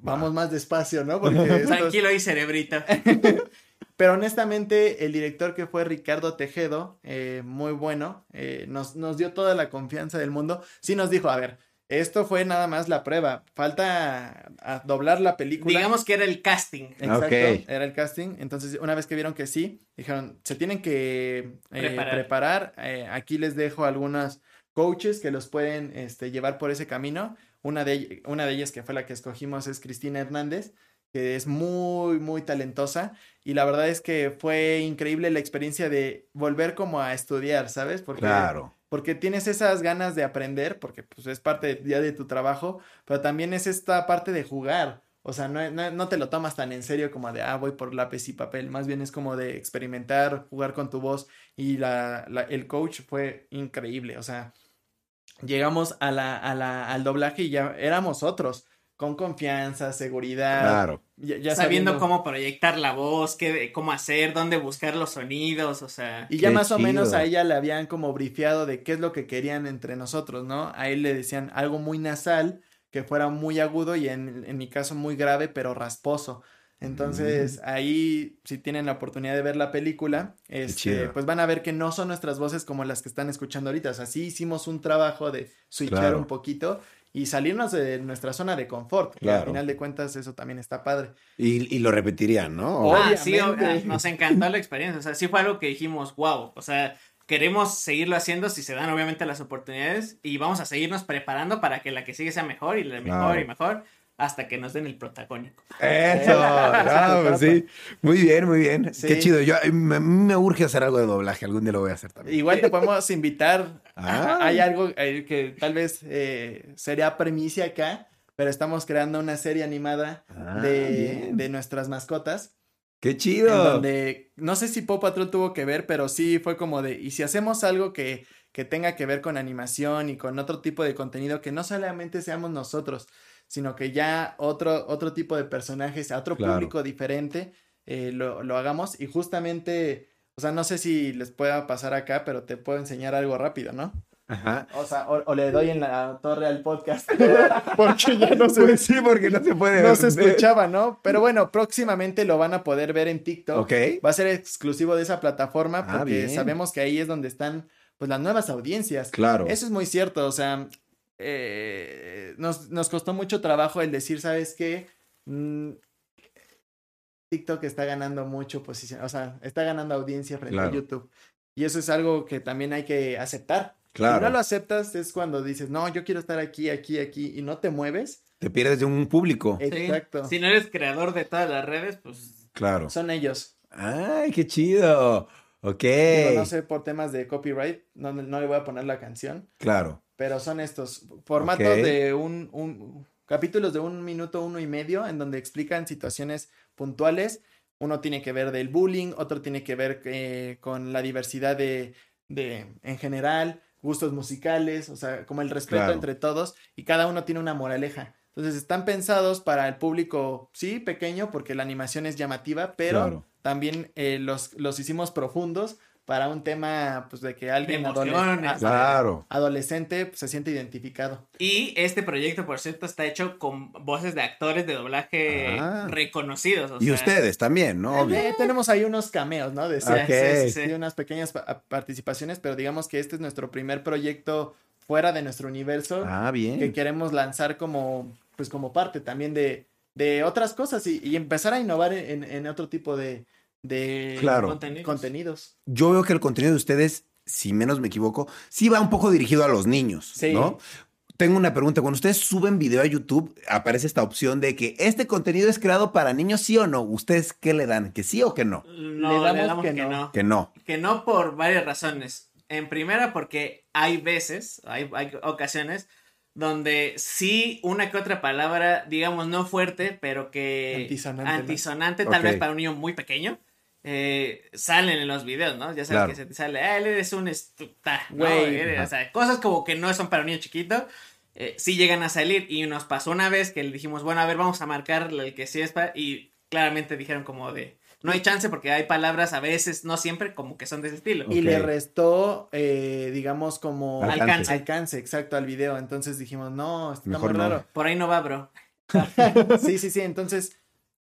vamos más despacio, ¿no? Porque estos- Tranquilo ahí, cerebrito. pero honestamente, el director que fue Ricardo Tejedo, eh, muy bueno, eh, nos, nos dio toda la confianza del mundo. Sí nos dijo, a ver, esto fue nada más la prueba, falta a doblar la película. Digamos que era el casting. Exacto, era el casting. Entonces, una vez que vieron que sí, dijeron, se tienen que eh, Preparar. preparar. Eh, aquí les dejo algunas coaches que los pueden este, llevar por ese camino. Una de, una de ellas que fue la que escogimos es Cristina Hernández, que es muy, muy talentosa. Y la verdad es que fue increíble la experiencia de volver como a estudiar, ¿sabes? Porque Claro. Porque tienes esas ganas de aprender, porque pues es parte ya de tu trabajo, pero también es esta parte de jugar. O sea, no, no, no te lo tomas tan en serio como de, ah, voy por lápiz y papel. Más bien es como de experimentar, jugar con tu voz. Y la, el coach fue increíble. O sea, llegamos a la, al doblaje y ya éramos otros, con confianza, seguridad. Claro. ya- ya sabiendo cómo proyectar la voz, qué, cómo hacer, dónde buscar los sonidos, o sea. Y ya Qué más o menos a ella le habían como brifeado de qué es lo que querían entre nosotros, ¿no? A él le decían algo muy nasal, que fuera muy agudo y en, en mi caso muy grave, pero rasposo. Entonces, ahí, si tienen la oportunidad de ver la película, este, pues van a ver que no son nuestras voces como las que están escuchando ahorita. O sea, sí hicimos un trabajo de switchar Claro. un poquito y salirnos de nuestra zona de confort. que Claro. al final de cuentas, eso también está padre. Y, y lo repetirían, ¿no? Ah, sí, Obviamente. o- nos encantó la experiencia. O sea, sí fue algo que dijimos, wow. O sea, queremos seguirlo haciendo si se dan obviamente las oportunidades y vamos a seguirnos preparando para que la que sigue sea mejor y la mejor Claro. y mejor hasta que nos den el protagónico. Eso, no, pues sí. Muy bien, muy bien. Sí. Qué chido. Yo, a mí me urge hacer algo de doblaje. Algún día lo voy a hacer también. Igual te podemos invitar. Ah. Hay algo eh, que tal vez eh, sería premicia acá, pero estamos creando una serie animada Ah, de, de nuestras mascotas. Qué En chido. donde no sé si Paw Patrol tuvo que ver, pero sí fue como de, y si hacemos algo que, que tenga que ver con animación y con otro tipo de contenido, que no solamente seamos nosotros, sino que ya otro, otro tipo de personajes, a otro Claro. público diferente, eh, lo, lo hagamos. Y justamente, o sea, no sé si les pueda pasar acá, pero te puedo enseñar algo rápido, ¿no? Ajá. O sea, o, o le doy en la torre al podcast. Porque ya no se, Pues sí, porque no se puede no se escuchaba, ¿no? Pero bueno, próximamente lo van a poder ver en TikTok. Ok. Va a ser exclusivo de esa plataforma Ah, porque sabemos que ahí es donde están pues las nuevas audiencias. Claro. Eso es muy cierto, o sea, eh, nos, nos costó mucho trabajo el decir, ¿sabes qué? Mm, TikTok está ganando mucho posición, o sea, está ganando audiencia frente Claro. a YouTube. Y eso es algo que también hay que aceptar. Si Claro. no lo aceptas es cuando dices, no, yo quiero estar aquí, aquí, aquí, y no te mueves. Te pierdes de un público. Sí. Exacto. Si no eres creador de todas las redes, pues Claro. Son ellos. Ay, qué chido. Ok. Digo, no sé por temas de copyright, no, no le voy a poner la canción, Claro. Pero son estos formatos de un, un capítulos de un minuto, uno y medio, en donde explican situaciones puntuales. Uno tiene que ver del bullying, otro tiene que ver eh, con la diversidad de, de, en general, gustos musicales, o sea, como el respeto Claro. entre todos, y cada uno tiene una moraleja. Entonces están pensados para el público, sí, pequeño, porque la animación es llamativa, pero Claro. también eh, los, los hicimos profundos para un tema, pues, de que alguien adole- emociones. a- Claro. adolescente pues, se siente identificado. Y este proyecto, por cierto, está hecho con voces de actores de doblaje Ah. reconocidos. o Y sea, ustedes también, ¿no? Obvio. Eh, tenemos ahí unos cameos, ¿no? De Sí, Ok. sí, sí, sí, sí. unas pequeñas pa- participaciones, pero digamos que este es nuestro primer proyecto fuera de nuestro universo Ah, que bien. queremos lanzar como, pues, como parte también de, de otras cosas y, y empezar a innovar en, en otro tipo de, de Claro. Contenidos. contenidos. Yo veo que el contenido de ustedes, si menos me equivoco, sí va un poco dirigido a los niños, Sí. ¿no? Tengo una pregunta. Cuando ustedes suben video a YouTube, aparece esta opción de que este contenido es creado para niños, ¿sí o no? ¿Ustedes qué le dan? ¿Que sí o que no? No, Le le damos que que, no. no. Que no. Que no por varias razones. En primera, porque hay veces, hay, hay ocasiones donde sí una que otra palabra, digamos, no fuerte, pero que Antisonante, ¿no? antisonante, tal vez para un niño muy pequeño, eh, salen en los videos, ¿no? Ya sabes Claro. que se te sale, ah, él eres un estuta, ¿no? Güey. Eres- Ajá. o sea, cosas como que no son para un niño chiquito, eh, sí llegan a salir y nos pasó una vez que le dijimos, bueno, a ver, vamos a marcar el que sí es para, y claramente dijeron como de, no hay chance porque hay palabras a veces, no siempre, como que son de ese estilo. Y le restó, eh, digamos, como Alcance. Alcance. alcance, exacto, al video. Entonces dijimos, no, está Mejor muy no. raro. Por ahí no va, bro. Sí, sí, sí. Entonces,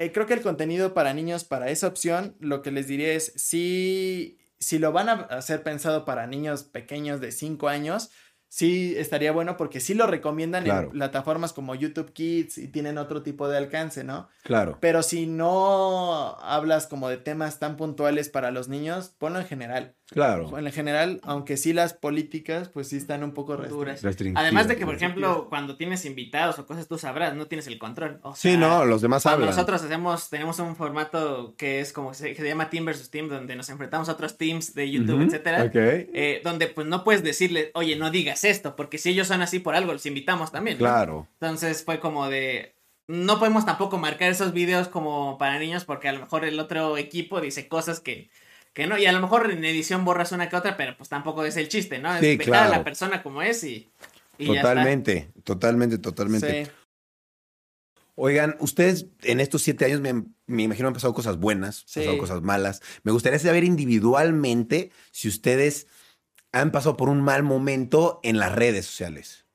eh, creo que el contenido para niños, para esa opción, lo que les diría es, si, si lo van a hacer pensado para niños pequeños de 5 años, sí estaría bueno porque sí lo recomiendan Claro. en plataformas como YouTube Kids y tienen otro tipo de alcance, ¿no? Claro. Pero si no hablas como de temas tan puntuales para los niños, ponlo en general. Claro. En general, aunque sí las políticas, pues sí están un poco Duras. Restringido. Además de que, por ejemplo, cuando tienes invitados o cosas, tú sabrás, no tienes el control. O Sí, no, los demás hablan. nosotros hacemos, tenemos un formato que es como se, que se llama Team versus Team, donde nos enfrentamos a otros teams de YouTube, Ujú, etcétera. Ok. eh, donde pues no puedes decirle, oye, no digas esto, porque si ellos son así por algo, los invitamos también. ¿no? Claro. Entonces fue como de. No podemos tampoco marcar esos videos como para niños, porque a lo mejor el otro equipo dice cosas que, que no, y a lo mejor en edición borras una que otra, pero pues tampoco es el chiste, ¿no? Es Sí, a la persona como es y. y ya está. Totalmente, totalmente, totalmente. Sí. Oigan, ustedes en estos siete años me, me imagino han pasado cosas buenas, Sí. han pasado cosas malas. Me gustaría saber individualmente si ustedes han pasado por un mal momento en las redes sociales.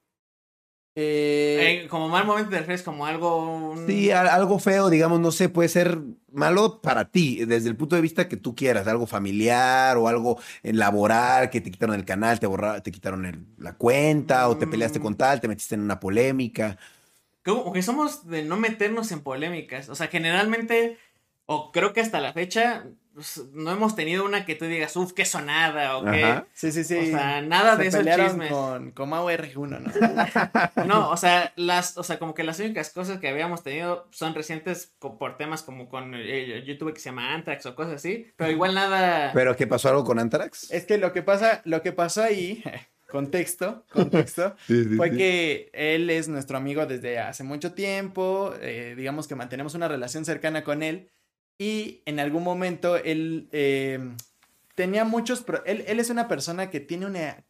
Eh, Eh, como mal momento te refieres como algo. un- Sí, algo feo, digamos, no sé, puede ser malo para ti, desde el punto de vista que tú quieras, algo familiar o algo eh, laboral, que te quitaron el canal, te borraron, te quitaron el- la cuenta, o te peleaste Mm. con tal, te metiste en una polémica. Como que somos de no meternos en polémicas. O sea, generalmente, o creo que hasta la fecha, pues, no hemos tenido una que tú digas, uff, qué sonada, o qué. Ajá. sí, sí, sí. O sea, nada Se de esos pelearon chismes. con, con Mau R1, ¿no? No, o sea, las, o sea, como que las únicas cosas que habíamos tenido son recientes por temas como con el, el youtuber que se llama Antrax o cosas así, pero igual nada. ¿Pero qué pasó algo con Antrax? es que lo que pasa, lo que pasó ahí, contexto, contexto, fue que él es nuestro amigo desde hace mucho tiempo, eh, digamos que mantenemos una relación cercana con él y en algún momento él eh, tenía muchos, pro- él, él es una persona que tiene una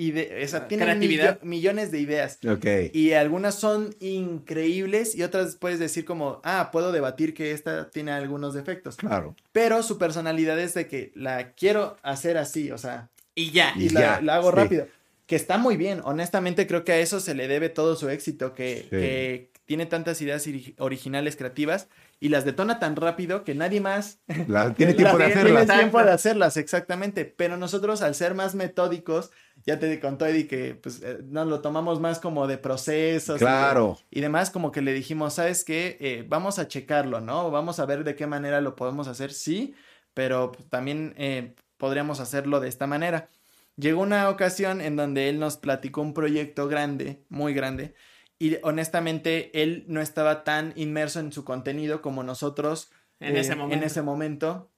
o sea, tiene Creatividad. millo- millones de ideas. Ok. Y algunas son increíbles y otras puedes decir como, ah, puedo debatir que esta tiene algunos defectos. Claro. Pero su personalidad es de que la quiero hacer así, o sea, Y ya. y Y la, ya, la hago sí. rápido. Que está muy bien, honestamente creo que a eso se le debe todo su éxito, que, Sí. que tiene tantas ideas ori- originales creativas y las detona tan rápido que nadie más La- tiene tiempo de Las- hacerlas. tiene tiempo de hacerlas, exactamente. Pero nosotros, al ser más metódicos, ya te contó Eddie que pues, eh, nos lo tomamos más como de procesos. Claro. Y, demás, como que le dijimos, ¿sabes qué? Eh, vamos a checarlo, ¿no? Vamos a ver de qué manera lo podemos hacer, sí, pero también eh, podríamos hacerlo de esta manera. Llegó una ocasión en donde él nos platicó un proyecto grande, muy grande, y honestamente él no estaba tan inmerso en su contenido como nosotros En eh, ese momento. En ese momento.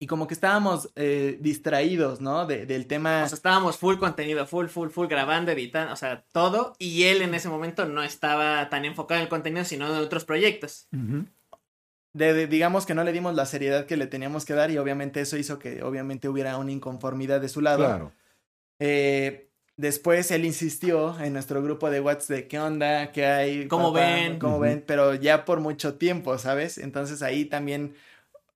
Y como que estábamos eh, distraídos, ¿no? De- del tema. O sea, estábamos full contenido, full, full, full grabando, editando, o sea, todo. Y él en ese momento no estaba tan enfocado en el contenido, sino en otros proyectos. de, de- digamos que no le dimos la seriedad que le teníamos que dar y obviamente eso hizo que obviamente hubiera una inconformidad de su lado. Claro. Eh, después él insistió en nuestro grupo de WhatsApp de qué onda, qué hay, ¿Cómo ven? cómo ven, pero ya por mucho tiempo, ¿sabes? Entonces ahí también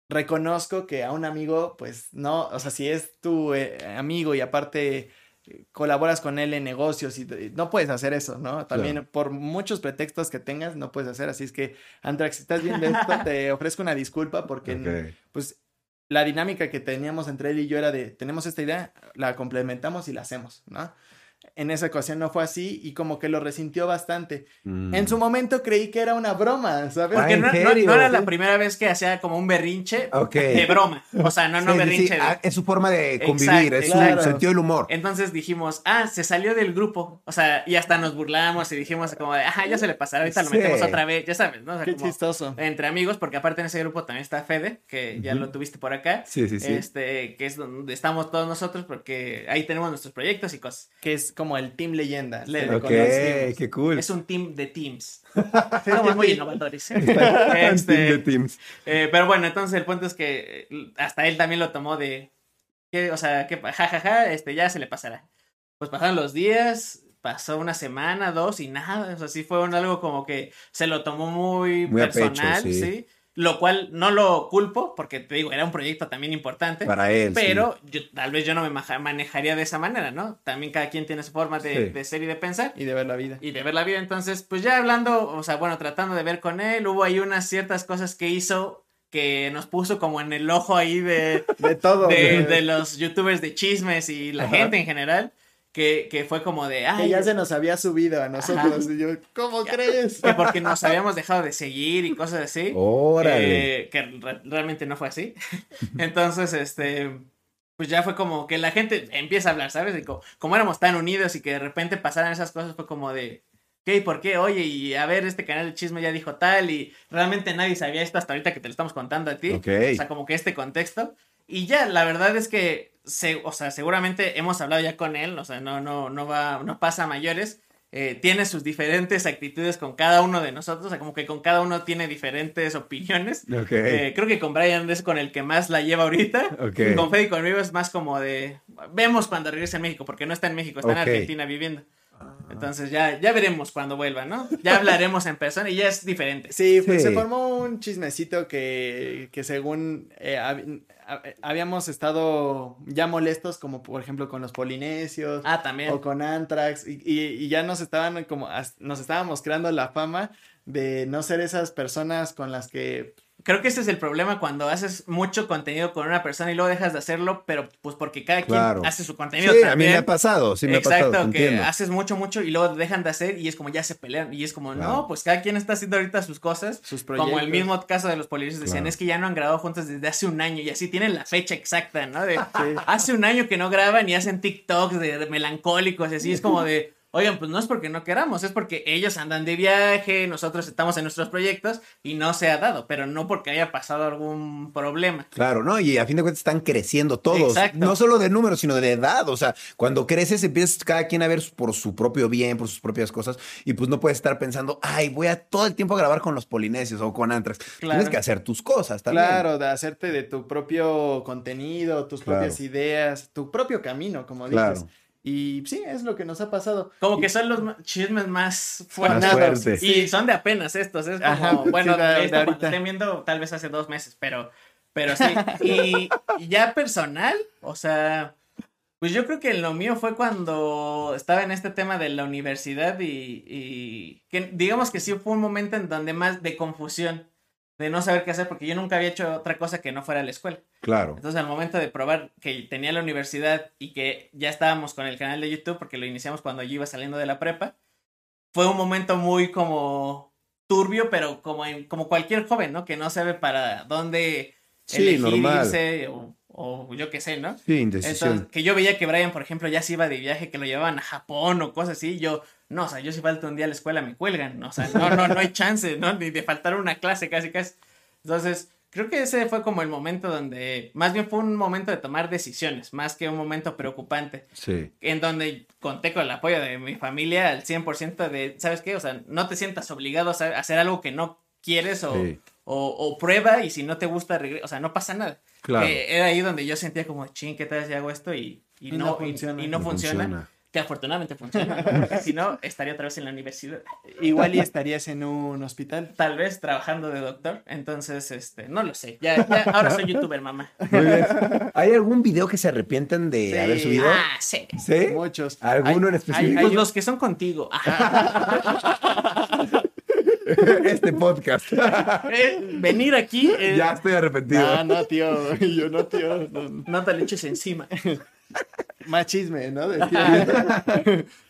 reconozco que a un amigo, pues no, o sea, si es tu eh, amigo y aparte eh, colaboras con él en negocios y y no puedes hacer eso, ¿no? También Claro. por muchos pretextos que tengas no puedes hacer, así es que Antrax, si estás viendo esto, te ofrezco una disculpa porque pues la dinámica que teníamos entre él y yo era de, tenemos esta idea, la complementamos y la hacemos, ¿no? En esa ocasión no fue así y como que lo resintió bastante. Mm. En su momento creí que era una broma, ¿sabes? Ah, Porque ¿en no, no- serio? no era la primera vez que hacía como un berrinche de broma. O sea, no, no Sí, sí, sí. berrinche. de- Ah, es su forma de Exacto, convivir, es claro. su sentido del humor. Entonces dijimos, ah, se salió del grupo. O sea, y hasta nos burlamos y dijimos como de, ah, ya se le pasará, ahorita lo metemos otra vez, ya sabes, ¿no? O sea, Qué como chistoso. entre amigos, porque aparte en ese grupo también está Fede, que ya lo tuviste por acá. Sí, sí, sí. Este, que es donde estamos todos nosotros, porque ahí tenemos nuestros proyectos y cosas. Que es es como el Team Leyenda. Le- le qué cool. Es un team de teams. Somos muy innovadores. Un team Este, de Teams. eh, pero bueno, entonces el punto es que eh, hasta él también lo tomó de. que, o sea, que jajaja, este, ya se le pasará. Pues pasaron los días, pasó una semana, dos y nada. O sea, sí fue un- algo como que se lo tomó muy, Muy a pecho, personal, sí. sí. Lo cual no lo culpo, porque te digo, era un proyecto también importante. Para él. sí. Pero yo, tal vez yo no me manejaría de esa manera, ¿no? También cada quien tiene su forma de, Sí. de ser y de pensar Y de ver la vida. y de ver la vida. Entonces, pues ya hablando, o sea, bueno, tratando de ver con él, hubo ahí unas ciertas cosas que hizo que nos puso como en el ojo ahí de, De todo. de, de los youtubers de chismes y la Ajá. gente en general, que, que fue como de, Que ay, ya se nos había subido a nosotros. Y yo, ¿cómo crees? que porque nos habíamos dejado de seguir y cosas así. Órale. Eh, que re- realmente no fue así. Entonces, este, pues ya fue como que la gente empieza a hablar, ¿sabes? Y co- como, éramos tan unidos y que de repente pasaran esas cosas, fue como de, ¿qué y por qué? Oye, y a ver, este canal de chisme ya dijo tal y realmente nadie sabía esto hasta ahorita que te lo estamos contando a ti. Ok. O sea, como que este contexto. Y ya, la verdad es que, se, o sea, seguramente hemos hablado ya con él, o sea, no, no, no va, no pasa a mayores. Eh, tiene sus diferentes actitudes con cada uno de nosotros, o sea, como que con cada uno tiene diferentes opiniones. Eh, creo que con Brian es con el que más la lleva ahorita. Ok. Con Fede y conmigo es más como de. Vemos cuando regrese a México, porque no está en México, está en Argentina viviendo. Entonces ya, ya veremos cuando vuelva, ¿no? Ya hablaremos en persona y ya es diferente. Sí, pues Sí. se formó un chismecito que, que según eh, habíamos estado ya molestos, como por ejemplo con los polinesios Ah, también. o con Anthrax, y, y- y ya nos estaban como, nos estábamos creando la fama de no ser esas personas con las que Creo que ese es el problema cuando haces mucho contenido con una persona y luego dejas de hacerlo, pero pues porque cada Claro. quien hace su contenido Sí, también. a mí me ha pasado, sí me Exacto, ha pasado, te que entiendo. haces mucho, mucho y luego dejan de hacer y es como ya se pelean y es como, Claro. no, pues cada quien está haciendo ahorita sus cosas. sus proyectos. Como el mismo caso de los policías decían, Claro. es que ya no han grabado juntos desde hace un año y así tienen la fecha exacta, ¿no? De hace un año que no graban y hacen TikToks de, de melancólicos y así es como de, oigan, pues no es porque no queramos, es porque ellos andan de viaje, nosotros estamos en nuestros proyectos y no se ha dado, pero no porque haya pasado algún problema. Claro, ¿no? Y a fin de cuentas están creciendo todos. Exacto. No solo de números, sino de edad. O sea, cuando creces empiezas cada quien a ver por su propio bien, por sus propias cosas. Y pues no puedes estar pensando, ay, voy a todo el tiempo a grabar con los polinesios o con Antrax. Claro. Tienes que hacer tus cosas también. Claro, de hacerte de tu propio contenido, tus Claro. propias ideas, tu propio camino, como Claro. Y sí, es lo que nos ha pasado. Como que son los chismes más fuertes. Y son de apenas estos, es como, Ajá, bueno, sí, de- de esto cuando ahorita. estén viendo tal vez hace dos meses, pero, pero sí. Y, y ya personal, o sea, pues yo creo que lo mío fue cuando estaba en este tema de la universidad y, y que digamos que sí fue un momento en donde más de confusión, de no saber qué hacer, porque yo nunca había hecho otra cosa que no fuera la escuela. Claro. Entonces, al momento de probar que tenía la universidad y que ya estábamos con el canal de YouTube, porque lo iniciamos cuando yo iba saliendo de la prepa, fue un momento muy como turbio, pero como, en- como cualquier joven, ¿no? Que no sabe para dónde Sí, elegir normal. irse o, o yo qué sé, ¿no? Sí, indecisión. Entonces, que yo veía que Brian, por ejemplo, ya se iba de viaje, que lo llevaban a Japón o cosas así, yo, no, o sea, yo si falto un día a la escuela me cuelgan, o sea, no, no, no hay chance, ¿no? Ni de faltar una clase casi, casi. Entonces, creo que ese fue como el momento donde, más bien fue un momento de tomar decisiones, más que un momento preocupante, sí. en donde conté con el apoyo de mi familia al 100% de, ¿sabes qué? O sea, no te sientas obligado a hacer algo que no quieres o, Sí. o, o prueba y si no te gusta, regre- o sea, no pasa nada. Claro. Que era ahí donde yo sentía como, ching, ¿qué tal si hago esto? Y, y Y no, funciona. y no No funciona, funciona. Que afortunadamente funciona. porque si no, estaría otra vez en la universidad. Igual y estarías en un hospital. Tal vez trabajando de doctor. Entonces, este, no lo sé. Ya, ya, ahora soy youtuber, mamá. Muy bien. ¿Hay algún video que se arrepienten de Sí. haber subido? Ah, sí. ¿Sí? Muchos. ¿Alguno Hay- en específico? hay- Pues los que son contigo. Este podcast. Eh, venir aquí. eh, ya estoy arrepentido. No, no, tío. Yo no, tío. no. No te le eches encima. Más chisme, ¿no?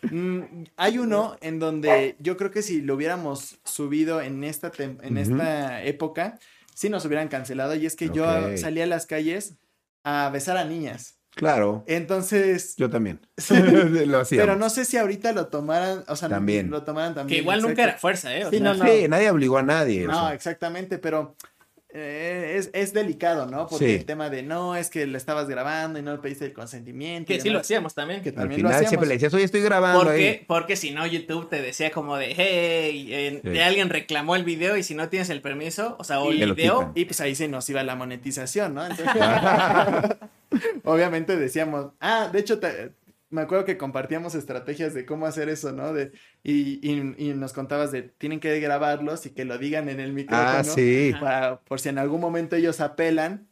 Mm, hay uno en donde yo creo que si lo hubiéramos subido en esta, tem- en esta época, sí nos hubieran cancelado. Y es que yo salí a las calles a besar a niñas. Claro. Entonces, Yo también. Lo hacía. pero no sé si ahorita lo tomaran, o sea, También. lo tomaran también. Que igual nunca era fuerza, ¿eh? O Sí, sea, no, no. Sí, nadie obligó a nadie. o No, sea. exactamente, pero eh, es, es delicado, ¿no? Porque Sí. el tema de no, es que lo estabas grabando y no le pediste el consentimiento. Que sí lo hacíamos también. Que Al también lo final hacíamos. siempre le decías, oye, estoy grabando ¿Por ahí. qué? Porque si no, YouTube te decía como de, hey, eh, Sí. de alguien reclamó el video y si no tienes el permiso, o sea, o Y el lo video. Y pues ahí se nos iba la monetización, ¿no? Entonces, obviamente decíamos, ah, de hecho, te- me acuerdo que compartíamos estrategias de cómo hacer eso, ¿no? De, y, y- y nos contabas de, tienen que grabarlos y que lo digan en el micrófono. Ah, sí. Para, por si en algún momento ellos apelan,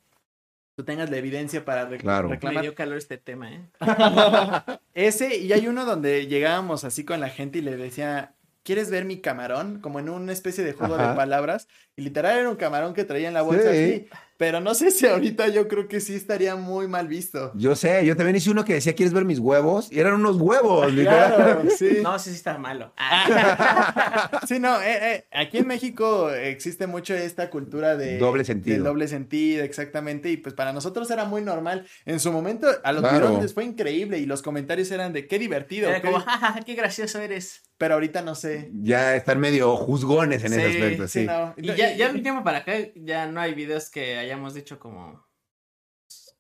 tú tengas la evidencia para rec- Claro. me reclamar. dio calor este tema, ¿eh? Ese, y hay uno donde llegábamos así con la gente y le decía, ¿quieres ver mi camarón? Como en una especie de juego Ajá. de palabras. Y literal era un camarón que traía en la bolsa Sí. así. Pero no sé si ahorita yo creo que sí estaría muy mal visto. Yo sé, yo también hice uno que decía, ¿quieres ver mis huevos? Y eran unos huevos, literal. Claro, sí. No, sí, sí está malo. Sí, no, eh, eh, aquí en México existe mucho esta cultura de... Doble sentido. del doble sentido, exactamente. Y pues para nosotros era muy normal. En su momento, a los Claro. fue increíble y los comentarios eran de qué divertido. era qué como, di-". jajaja, qué gracioso eres. Pero ahorita no sé. Ya están medio juzgones en ese aspecto, sí. Sí, no. Y ya, ya un tiempo para acá ya no hay videos que hayamos dicho como...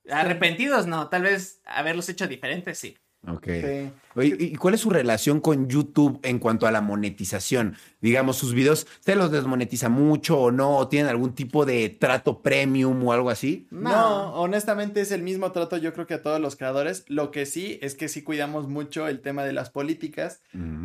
Arrepentidos, no. Tal vez haberlos hecho diferentes, sí. Ok. Sí. Oye, ¿y cuál es su relación con YouTube en cuanto a la monetización? Digamos, sus videos, ¿se los desmonetiza mucho o no? ¿O tienen algún tipo de trato premium o algo así? No. honestamente es el mismo trato yo creo que a todos los creadores. Lo que sí es que sí cuidamos mucho el tema de las políticas,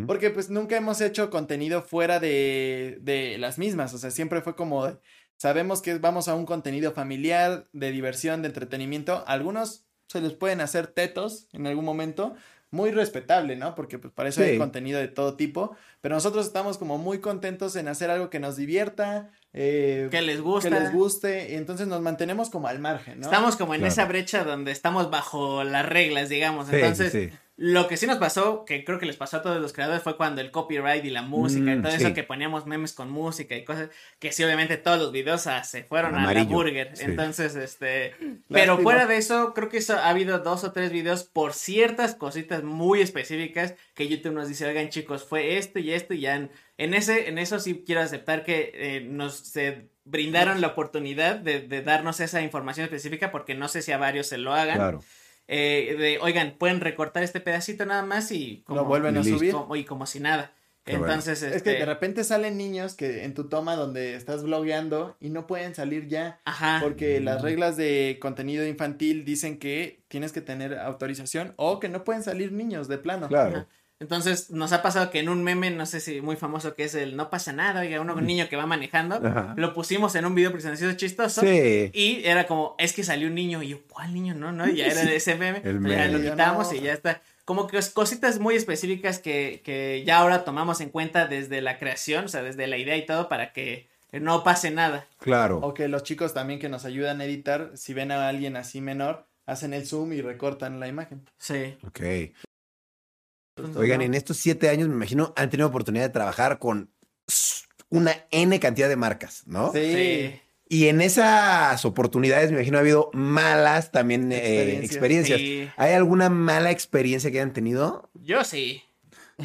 porque pues nunca hemos hecho contenido fuera de, de las mismas, o sea, siempre fue como, de- sabemos que vamos a un contenido familiar, de diversión, de entretenimiento, algunos se les pueden hacer tetos en algún momento. Muy respetable, ¿no? Porque pues para eso Sí. hay contenido de todo tipo. Pero nosotros estamos como muy contentos en hacer algo que nos divierta, eh, Que les gusta. que les guste, y entonces nos mantenemos como al margen, ¿no? Estamos como en Claro. esa brecha donde estamos bajo las reglas, digamos. Sí, Entonces, sí, sí. Lo que sí nos pasó, que creo que les pasó a todos los creadores, fue cuando el copyright y la música y Mm, todo sí. eso que poníamos memes con música y cosas, que sí, obviamente todos los videos ah, se fueron a la burger. sí. Entonces, este. Pero fuera de eso, creo que eso, ha habido dos o tres videos por ciertas cositas muy específicas que YouTube nos dice, oigan chicos, fue esto y esto y ya. En, en ese, en eso sí quiero aceptar que eh, nos se brindaron la oportunidad de, de darnos esa información específica porque no sé si a varios se lo hagan. Claro. Eh, de, oigan, pueden recortar este pedacito nada más y como, Lo vuelven a y subir. como- y como si nada. Qué bueno. Entonces, Es que este, de repente salen niños que en tu toma donde estás blogueando y no pueden salir ya ajá. porque las reglas de contenido infantil dicen que tienes que tener autorización o que no pueden salir niños de plano. Claro. Ajá. Entonces, nos ha pasado que en un meme, no sé si muy famoso que es el no pasa nada, oiga, uno, un niño que va manejando, Ajá. lo pusimos en un video porque se nos hizo chistoso. Sí. Y era como, es que salió un niño y yo, ¿cuál niño? No, no, y ya era de ese meme. El pero ya meme. lo quitamos no. y ya está. Como que es cositas muy específicas que, que ya ahora tomamos en cuenta desde la creación, o sea, desde la idea y todo para que no pase nada. Claro. O que los chicos también que nos ayudan a editar, si ven a alguien así menor, hacen el zoom y recortan la imagen. Sí. Ok. Entonces, Oigan, en estos siete años me imagino han tenido oportunidad de trabajar con una N cantidad de marcas, ¿no? Sí. Sí. Y en esas oportunidades me imagino ha habido malas también eh, Experiencias. Sí. ¿Hay alguna mala experiencia que hayan tenido? Yo sí.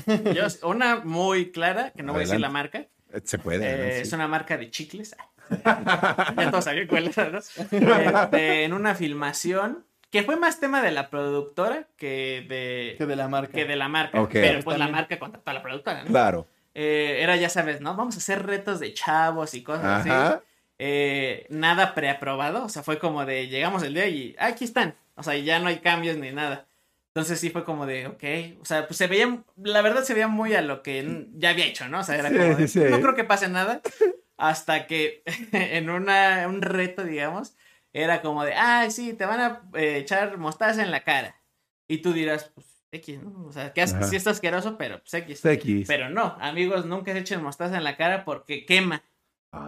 Yo, una muy clara, que no voy a decir la marca. Se puede. Eh, ¿no? Sí. Es una marca de chicles. ya todos sabían cuál era, ¿no? Este, en una filmación que fue más tema de la productora que de, Que de la marca. que de la marca. Ok. Pero pues la marca contrató a la productora, ¿no? Claro. Eh, era, ya sabes, ¿no? Vamos a hacer retos de chavos y cosas así. Ajá. Eh, nada preaprobado. O sea, fue como de llegamos el día y "Ah, aquí están. O sea, ya no hay cambios ni nada. Entonces sí fue como de, ok. O sea, pues se veía, la verdad se veía muy a lo que ya había hecho, ¿no? O sea, era Sí, como de, sí. no creo que pase nada. Hasta que en una, un reto, digamos, era como de, ah, sí, te van a eh, echar mostaza en la cara. Y tú dirás, pues, X, ¿no? O sea, que as- sí está asqueroso, pero pues X. X. Pero no, amigos, nunca se echen mostaza en la cara porque quema.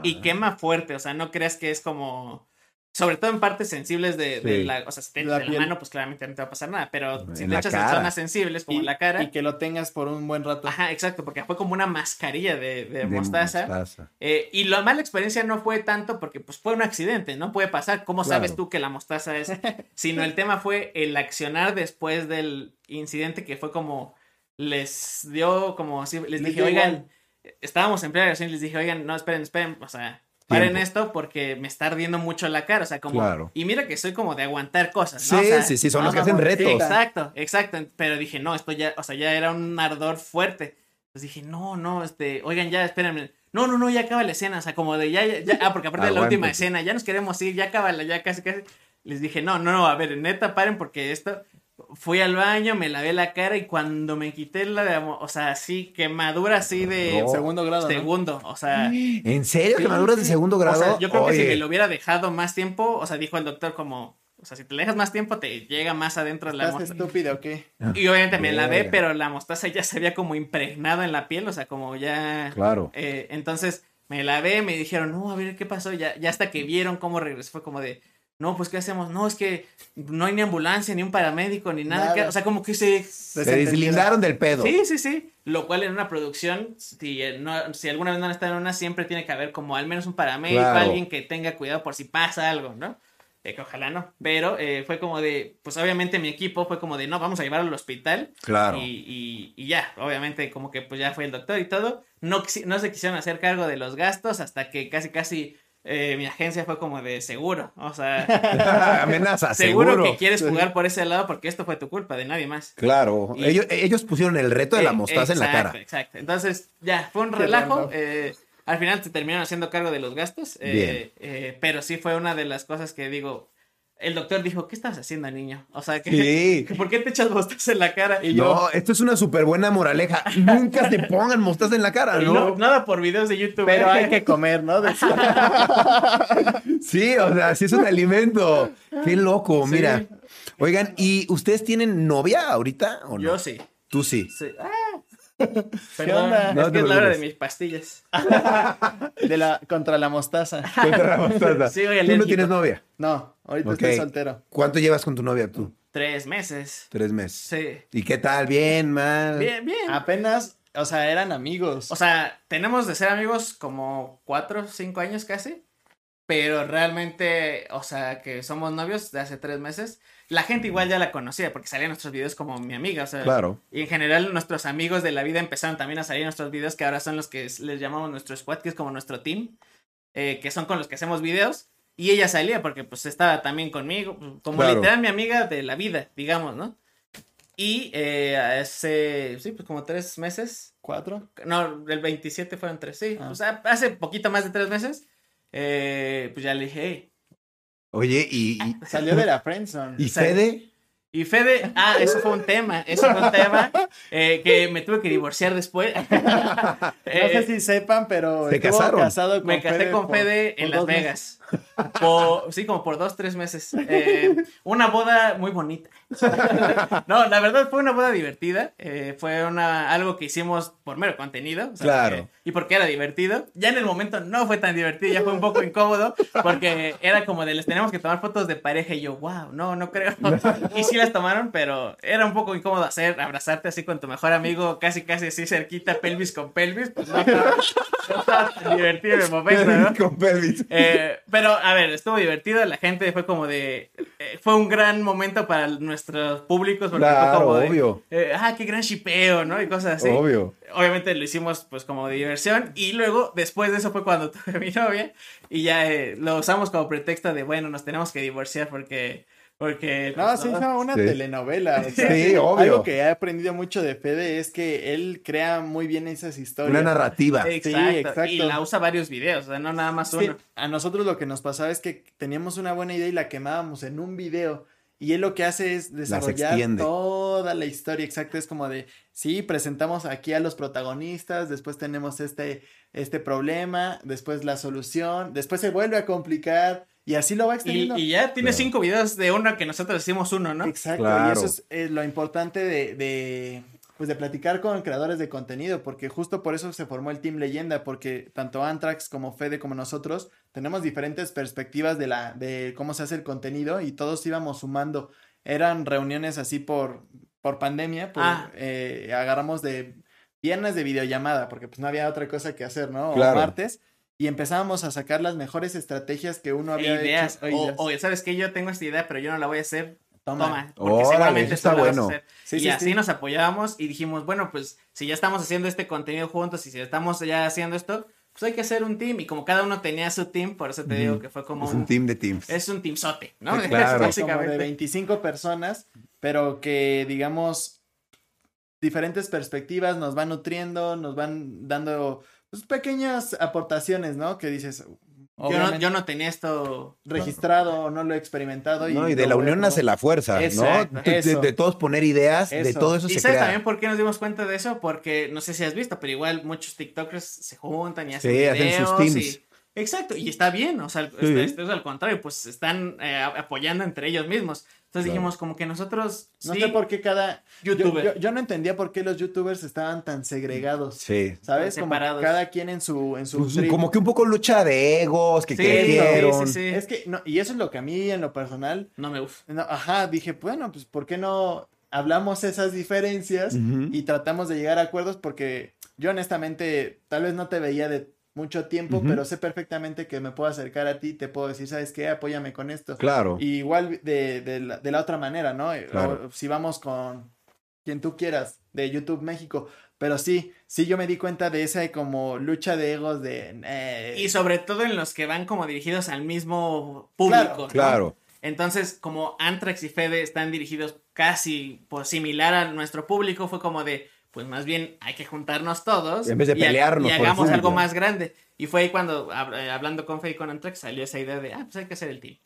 Y Ah. quema fuerte, o sea, no creas que es como. Sobre todo en partes sensibles de, la. O sea, si te echas La de la mano, pues claramente no te va a pasar nada. Pero si En te echas en zonas sensibles, como y, la cara. Y que lo tengas por un buen rato. Ajá, exacto, porque fue como una mascarilla de, de De mostaza. mostaza. Eh, y la mala experiencia no fue tanto porque pues fue un accidente, no puede pasar. ¿Cómo sabes tú que la mostaza es? Sino el tema fue el accionar después del incidente que fue como les dio como así, les Les dije, dio oigan, igual. estábamos en plena grabación y les dije, oigan, no, esperen, esperen, o sea, paren esto porque me está ardiendo mucho la cara, o sea, como... Claro. Y mira que soy como de aguantar cosas, Sí, ¿no? O sea, sí, sí, son los que hacen retos. Exacto, exacto, pero dije, no, esto ya, o sea, ya era un ardor fuerte. Entonces dije, no, no, este, oigan, ya, espérenme. No, no, no, ya acaba la escena, o sea, como de ya, ya, ya- ah, porque aparte de la última escena, ya nos queremos ir, ya acaba ya casi, casi. Les dije, no, no, no, a ver, neta, paren porque esto, fui al baño, me lavé la cara y cuando me quité la de, o sea, así, quemadura así de No. Segundo grado, ¿no? segundo, o sea, ¿En serio? Sí, ¿Quemaduras de segundo o grado? sea, yo creo que si me lo hubiera dejado más tiempo, o sea, dijo el doctor como, o sea, si te dejas más tiempo te llega más adentro de la ¿Estás mostaza. estúpido o qué? Y obviamente me lavé, pero la mostaza ya se había como impregnado en la piel, o sea, como ya... Claro. Eh, entonces me lavé, me dijeron, no, a ver qué pasó, ya, ya hasta que vieron cómo regresó, fue como de, no, pues qué hacemos, no, es que no hay ni ambulancia, ni un paramédico, ni nada, Nada. que- o sea, como que se... Se deslindaron del pedo. Sí, sí, sí. Lo cual en una producción, si, eh, no, si alguna vez no han estado en una, siempre tiene que haber como al menos un paramédico, Claro. alguien que tenga cuidado por si pasa algo, ¿no? Eh, que ojalá no. Pero eh, fue como de, pues obviamente mi equipo fue como de, no, vamos a llevarlo al hospital. Claro. Y, y, y ya, obviamente como que pues ya fue el doctor y todo. No, no se quisieron hacer cargo de los gastos hasta que casi, casi eh, mi agencia fue como de seguro. O sea, Amenaza, seguro, seguro. que quieres jugar por ese lado porque esto fue tu culpa, de nadie más. Claro. Y- Ellos, ellos pusieron el reto de la Eh, mostaza en la cara. Exacto. Entonces, ya, fue un relajo. eh, al final se terminaron haciendo cargo de los gastos. eh, Bien. eh, pero sí fue una de las cosas que digo. El doctor dijo, ¿qué estabas haciendo, niño? O sea, que, Sí. ¿por qué te echas mostaza en la cara? Y No, esto es una súper buena moraleja. Nunca te pongan mostaza en la cara, ¿no? no, nada por videos de YouTube. Pero ¿eh? hay que comer, ¿no? Sí, o sea, sí es un alimento. Qué loco, Sí. mira. Oigan, ¿y ustedes tienen novia ahorita o no? Yo sí. Tú sí. sí. Ah. Perdón, onda? es No que es la hora de mis pastillas. De la, contra la mostaza. Contra la mostaza. Sí, ¿Tú no tienes novia? No, ahorita Ok. estoy soltero. ¿Cuánto llevas con tu novia tú? Tres meses. Tres meses. Sí. ¿Y qué tal? ¿Bien, mal? Bien, bien. Apenas, o sea, eran amigos. O sea, tenemos de ser amigos como cuatro, cinco años casi. Pero realmente, o sea, que somos novios de hace tres meses. La gente igual ya la conocía porque salían nuestros videos como mi amiga. O sea, Claro. y en general nuestros amigos de la vida empezaron también a salir en nuestros videos que ahora son los que les llamamos nuestro squad, que es como nuestro team. eh, que son con los que hacemos videos. Y ella salía porque pues estaba también conmigo. Como Claro. literal mi amiga de la vida, digamos, ¿no? Y eh, hace, sí, pues como tres meses ¿Cuatro? no, el 27 fueron tres, sí. Ah. O sea, hace poquito más de tres meses. eh, pues ya le dije, hey. Oye, ¿y, y, Salió de la friendzone. y Fede? Y Fede, ah, eso fue un tema. Eso fue un tema eh, que me tuve que divorciar después. No Eh, sé si sepan, pero ¿Se casaron? casado con me casé Fede con por- Fede por en Las dos meses. Vegas. Por- sí, como por dos, tres meses. Eh, una boda muy bonita. no, la verdad fue una boda divertida. eh, fue una, algo que hicimos por mero contenido. o sea, Claro. porque- y porque era divertido. Ya en el momento no fue tan divertido, ya fue un poco incómodo. Porque era como de les tenemos que tomar fotos de pareja. Y yo, wow, no, no creo. y sí tomaron, pero era un poco incómodo hacer, abrazarte así con tu mejor amigo, casi, casi así cerquita, pelvis con pelvis. Pues no, estaba- no estaba tan divertido el momento, ¿no? Con pelvis. Eh, pero, a ver, estuvo divertido. La gente fue como de. eh, fue un gran momento para nuestros públicos. Porque fue Claro, como de, obvio. eh, ah, qué gran shipeo, ¿no? Y cosas así. Obvio. Obviamente lo hicimos, pues, como de diversión. Y luego, después de eso, fue cuando tuve mi novia. Y ya lo usamos como pretexto de, bueno, nos tenemos que divorciar porque. Porque. No, pues, se no. hizo una Sí. telenovela. o sea, Sí, obvio. Algo que he aprendido mucho de Fede es que él crea muy bien esas historias. Una narrativa. Exacto. Sí, exacto. Y la usa varios videos, o sea, no nada más Sí, uno. a nosotros lo que nos pasaba es que teníamos una buena idea y la quemábamos en un video. Y él lo que hace es desarrollar toda la historia, exacto. Es como de, sí, presentamos aquí a los protagonistas, después tenemos este, este problema, después la solución, después se vuelve a complicar y así lo va extendiendo. y ya tiene Claro. cinco videos de uno que nosotros hicimos uno, ¿no? Exacto, Claro. y eso es eh, lo importante de, de, pues de platicar con creadores de contenido, porque justo por eso se formó el Team Leyenda, porque tanto Antrax como Fede como nosotros tenemos diferentes perspectivas de la, de cómo se hace el contenido y todos íbamos sumando. Eran reuniones así por, por pandemia, pues Ah. eh, agarramos de viernes de videollamada, porque pues no había otra cosa que hacer, ¿no? Claro. O martes. Y empezábamos a sacar las mejores estrategias que uno había ideas. hecho. O, ideas. o, ¿sabes qué? Yo tengo esta idea, pero yo no la voy a hacer. Toma. Toma. porque Órale, seguramente está vas a bueno. hacer. Sí, y sí, así sí. nos apoyábamos y dijimos, bueno, pues si ya estamos haciendo este contenido juntos y si estamos ya haciendo esto, pues hay que hacer un team. Y como cada uno tenía su team, por eso te digo que fue como Es un team de teams. Es un teamsote, ¿no? Sí, claro. Como Básicamente. de 25 personas, pero que digamos diferentes perspectivas nos van nutriendo, nos van dando pues, pequeñas aportaciones, ¿no? Que dices, Yo no, yo no tenía esto registrado o no lo he experimentado. Y ¿no? Y de la unión nace la fuerza, Exacto, ¿no? De, de- eso. de todos poner ideas, de Eso. todo eso ¿Y se sabes crea. también por qué nos dimos cuenta de eso? Porque no sé si has visto, pero igual muchos TikTokers se juntan y hacen Sí, hacen sus videos teams. y- Exacto, y está bien, o sea, Sí. esto es al contrario, pues están eh, apoyando entre ellos mismos. Entonces Claro. dijimos como que nosotros No sí, sé por qué cada... Yo, youtuber. yo- yo no entendía por qué los youtubers estaban tan segregados. Sí. ¿Sabes? Como separados. cada quien en su, en su Pues, como que un poco lucha de egos, que Sí, crecieron. sí, sí, sí. Es que, no, y eso es lo que a mí en lo personal, no me gusta. no, ajá, dije, bueno, pues ¿por qué no hablamos esas diferencias y tratamos de llegar a acuerdos? Porque yo honestamente tal vez no te veía de mucho tiempo, pero sé perfectamente que me puedo acercar a ti, te puedo decir, ¿sabes qué? Apóyame con esto. Claro. Y igual de, de la, de la otra manera, ¿no? Claro. O si vamos con quien tú quieras, de YouTube México. Pero sí, sí yo me di cuenta de esa como lucha de egos de... eh, Y sobre todo en los que van como dirigidos al mismo público. Claro, ¿no? Claro. Entonces, como Antrax y Fede están dirigidos casi pues, similar a nuestro público, fue como de, pues más bien hay que juntarnos todos. En vez de y ha- pelearnos Y el hagamos algo más grande. Y fue ahí cuando, hab- eh, hablando con Fede y con Antrax, salió esa idea de, ah, pues hay que hacer el team.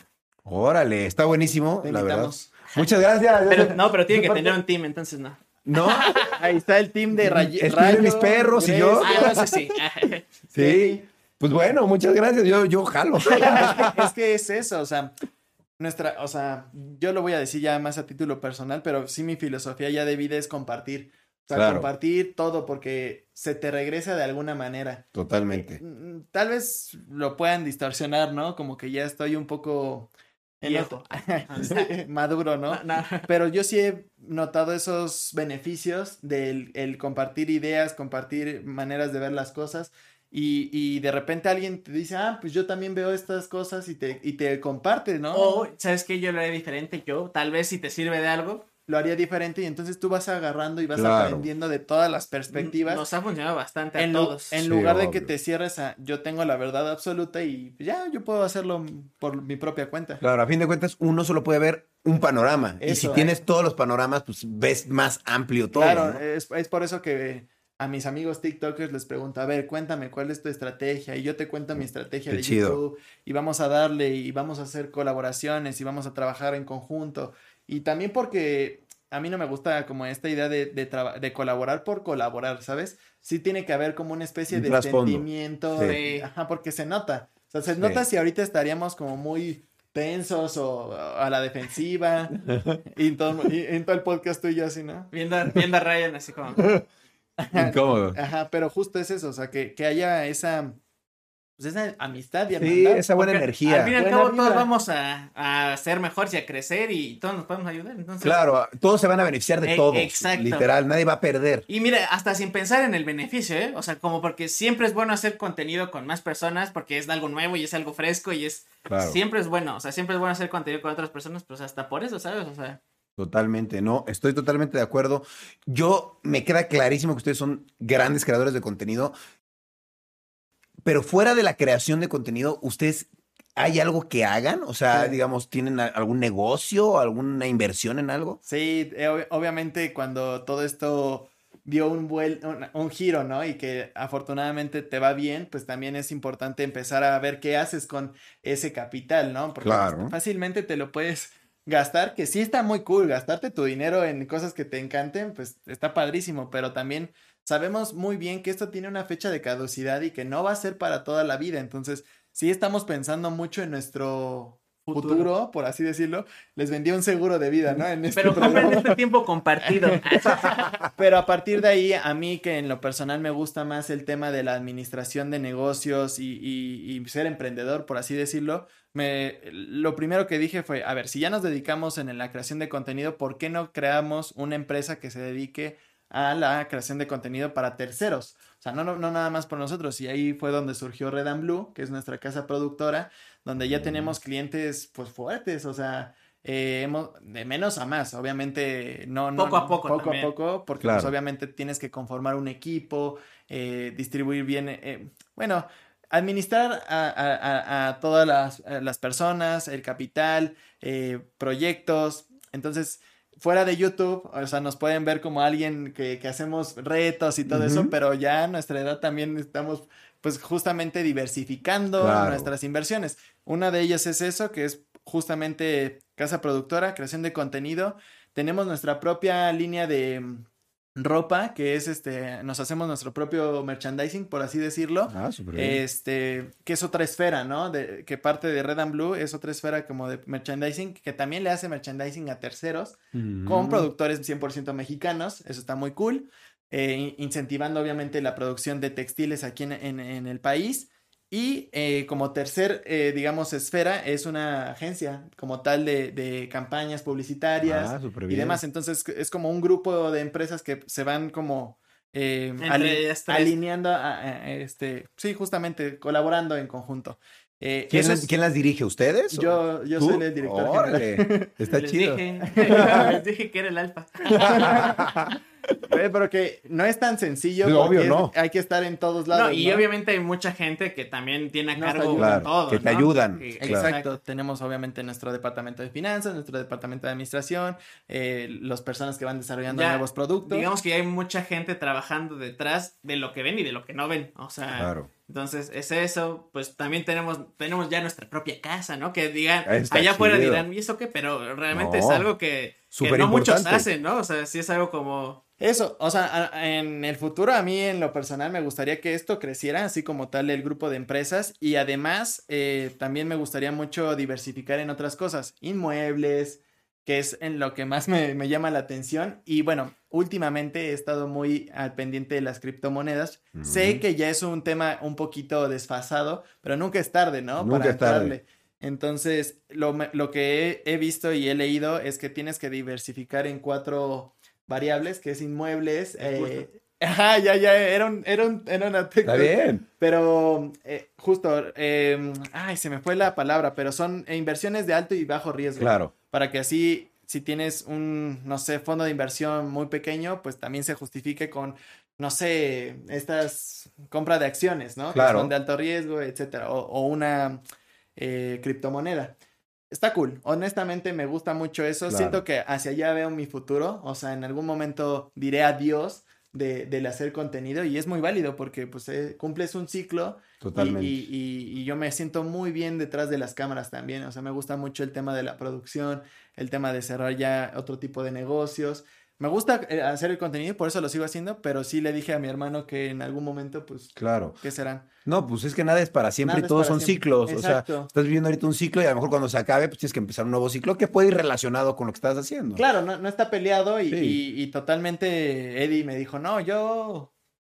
Órale, está buenísimo, te la verdad. Muchas gracias. Pero, no, pero tiene que tener un team, entonces no. No, Ahí está el team de Ray Escriben Rayo, mis perros y yo. Ah, no sé sí. sí. Pues bueno, muchas gracias. Yo, yo jalo. es, que, es que es eso, o sea, nuestra, o sea, yo lo voy a decir ya más a título personal, pero sí mi filosofía ya de vida es compartir. O sea, Claro. compartir todo porque se te regresa de alguna manera. Totalmente. Mm, Tal vez lo puedan distorsionar, ¿no? Como que ya estoy un poco Viejo. maduro, ¿no? No, no. Pero yo sí he notado esos beneficios del el compartir ideas, compartir maneras de ver las cosas. Y, y de repente alguien te dice, ah, pues yo también veo estas cosas y te, y te comparte, ¿no? O, ¿sabes qué? Yo lo haré diferente. Yo, tal vez si te sirve de algo, Lo haría diferente y entonces tú vas agarrando y vas Claro. aprendiendo de todas las perspectivas. nos ha funcionado bastante a en, todos. en Sí, lugar de que te cierres a yo tengo la verdad absoluta y ya yo puedo hacerlo por mi propia cuenta. Claro, a fin de cuentas, uno solo puede ver un panorama. y si tienes todos los panoramas, pues ves más amplio todo. Claro, ¿no? es, es por eso que a mis amigos TikTokers les pregunto, a ver, cuéntame cuál es tu estrategia y yo te cuento mi estrategia Qué de chido. YouTube y vamos a darle y vamos a hacer colaboraciones y vamos a trabajar en conjunto. Y también porque a mí no me gusta como esta idea de, de, de colaborar por colaborar, ¿sabes? Sí tiene que haber como una especie de trasfondo. sentimiento, Sí. de- ajá, porque se nota. O sea, se Sí. nota si ahorita estaríamos como muy tensos o a la defensiva y, en todo, y en todo el podcast tú y yo así, ¿no? Viendo, viendo a Ryan así como... Incómodo. Ajá, pero justo es eso, o sea, que, que haya esa, pues esa amistad y Sí, hermandad. esa buena Porque energía. Al fin y al Buena cabo, todos vamos a, a ser mejores y a crecer y todos nos podemos ayudar. Entonces, Claro, todos se van a beneficiar de E- todos. exacto. Literal, nadie va a perder. Y mira, hasta sin pensar en el beneficio, ¿eh? O sea, como porque siempre es bueno hacer contenido con más personas porque es algo nuevo y es algo fresco y es... Claro. Siempre es bueno, o sea, siempre es bueno hacer contenido con otras personas, pues hasta por eso, ¿sabes? O sea, Totalmente, no, estoy totalmente de acuerdo. Yo me queda clarísimo que ustedes son grandes creadores de contenido, pero fuera de la creación de contenido, ¿ustedes hay algo que hagan? O sea, Sí. digamos, ¿tienen algún negocio, alguna inversión en algo? Sí, eh, ob- obviamente cuando todo esto dio un, vuel un, un giro, ¿no? Y que afortunadamente te va bien, pues también es importante empezar a ver qué haces con ese capital, ¿no? Porque pues, Claro. fácilmente te lo puedes gastar, que sí está muy cool, gastarte tu dinero en cosas que te encanten, pues está padrísimo, pero también sabemos muy bien que esto tiene una fecha de caducidad y que no va a ser para toda la vida, entonces sí estamos pensando mucho en nuestro futuro, Futuro. por así decirlo. Les vendí un seguro de vida, ¿no? En este pero compren este tiempo compartido. Pero a partir de ahí, a mí que en lo personal me gusta más el tema de la administración de negocios y, y- y ser emprendedor, por así decirlo, me, lo primero que dije fue, a ver, si ya nos dedicamos en la creación de contenido, ¿por qué no creamos una empresa que se dedique a la creación de contenido para terceros? O sea, no, no, no nada más por nosotros. Y ahí fue donde surgió Red and Blue, que es nuestra casa productora, donde ya tenemos clientes pues fuertes, o sea, eh, hemos, de menos a más, obviamente no, no Poco a poco poco también. a poco, porque Claro. pues, obviamente tienes que conformar un equipo, eh, distribuir bien, eh, bueno, administrar a, a- a- a todas las, a las personas, el capital, eh, proyectos, entonces fuera de YouTube, o sea, nos pueden ver como alguien que, que hacemos retos y todo eso, pero ya a nuestra edad también estamos pues justamente diversificando Claro. nuestras inversiones. Una de ellas es eso, que es justamente casa productora, creación de contenido. Tenemos nuestra propia línea de ropa, que es este, nos hacemos nuestro propio merchandising, por así decirlo. Ah, bien. Este, que es otra esfera, ¿no? De, que parte de Red and Blue es otra esfera como de merchandising, que también le hace merchandising a terceros con productores 100% mexicanos, eso está muy cool, eh, in- incentivando obviamente la producción de textiles aquí en, en- en el país. Y eh, como tercer, eh, digamos, esfera, es una agencia como tal de, de campañas publicitarias Ah, y demás. Entonces es como un grupo de empresas que se van como eh, ali- alineando, a- a- a este, sí, justamente colaborando en conjunto. Eh, ¿Quién, es- quién las dirige? ¿Ustedes? yo, yo ¿Tú? soy el director general. Órale, Está les chido. Dije, les dije que era el alfa. Pero que no es tan sencillo. Obvio, es- no. Hay que estar en todos lados. No, y ¿no? obviamente hay mucha gente que también tiene a cargo ayuda. Claro, todo. que te ¿no? ayudan, claro. Exacto. Tenemos obviamente nuestro departamento de finanzas, nuestro departamento de administración, eh, las personas que van desarrollando Ya, nuevos productos. Digamos que hay mucha gente trabajando detrás de lo que ven y de lo que no ven. O sea, Claro. entonces es eso. Pues también tenemos, tenemos ya nuestra propia casa, ¿no? Que digan, está allá afuera dirán, ¿y eso qué? Pero realmente No. es algo que, no muchos hacen, ¿no? O sea, sí es algo como. Eso, o sea, en el futuro a mí en lo personal me gustaría que esto creciera, así como tal el grupo de empresas y además eh, también me gustaría mucho diversificar en otras cosas, inmuebles, que es en lo que más me, me llama la atención y bueno, últimamente he estado muy al pendiente de las criptomonedas, sé que ya es un tema un poquito desfasado, pero nunca es tarde, ¿no? Nunca Para es tarde. entrarle. Entonces, lo, lo que he, he visto y he leído es que tienes que diversificar en cuatro variables, que es inmuebles. Eh, Ajá, ya, ya, era un, era un, era una Está bien. Pero, eh, justo, eh, ay, se me fue la palabra, pero son inversiones de alto y bajo riesgo. Claro. Para que así, si tienes un, no sé, fondo de inversión muy pequeño, pues también se justifique con, no sé, estas compra de acciones, ¿no? Claro. Que son de alto riesgo, etcétera. O, o una eh, criptomoneda. Está cool. Honestamente me gusta mucho eso. Claro. Siento que hacia allá veo mi futuro. O sea, en algún momento diré adiós de, del hacer contenido y es muy válido porque pues eh, cumples un ciclo Totalmente. y, y- y yo me siento muy bien detrás de las cámaras también. O sea, me gusta mucho el tema de la producción, el tema de cerrar ya otro tipo de negocios. Me gusta eh, hacer el contenido y por eso lo sigo haciendo, pero sí le dije a mi hermano que en algún momento, pues, Claro. ¿qué serán? No, pues es que nada es para siempre Nada y todos son siempre. ciclos. O sea, estás viviendo ahorita un ciclo y a lo mejor cuando se acabe, pues tienes que empezar un nuevo ciclo que puede ir relacionado con lo que estás haciendo. Claro, no, no está peleado y, Sí. y- y totalmente Eddie me dijo, no, yo,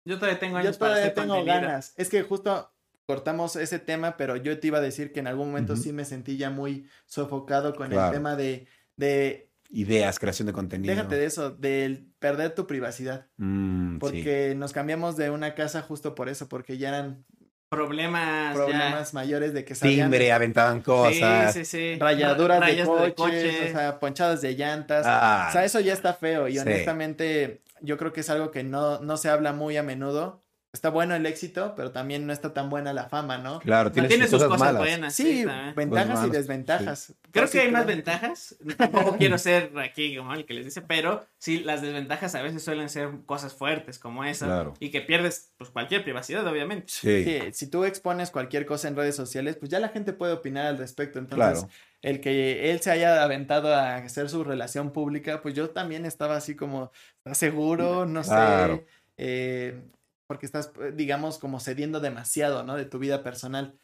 Yo todavía tengo yo años para todavía hacer tengo contenido. ganas. Es que justo cortamos ese tema, pero yo te iba a decir que en algún momento sí me sentí ya muy sofocado con Claro. el tema de, de, Ideas, creación de contenido. déjate de eso, del perder tu privacidad. Mm, sí. Porque nos cambiamos de una casa justo por eso, porque ya eran Problemas. ya. problemas mayores de que salían Timbre, aventaban cosas. Sí, sí, sí. rayaduras de Rayas coches, o sea, ponchadas de llantas. Ah, O sea, eso ya está feo y Sí. honestamente yo creo que es algo que no, no se habla muy a menudo. Está bueno el éxito, pero también no está tan buena la fama, ¿no? Claro, tiene sus cosas, cosas malas. buenas. Sí, también. ventajas y desventajas. Creo que sí, hay más ventajas. Tampoco quiero ser aquí como el que les dice, pero sí, las desventajas a veces suelen ser cosas fuertes como esa. Claro. Y que pierdes pues cualquier privacidad, obviamente. Sí. Sí, si tú expones cualquier cosa en redes sociales, pues ya la gente puede opinar al respecto. Entonces, Claro. el que él se haya aventado a hacer su relación pública, pues yo también estaba así como, ¿estás seguro? No Claro. sé. eh, porque estás, eh, digamos, como cediendo demasiado, ¿no? De tu vida personal.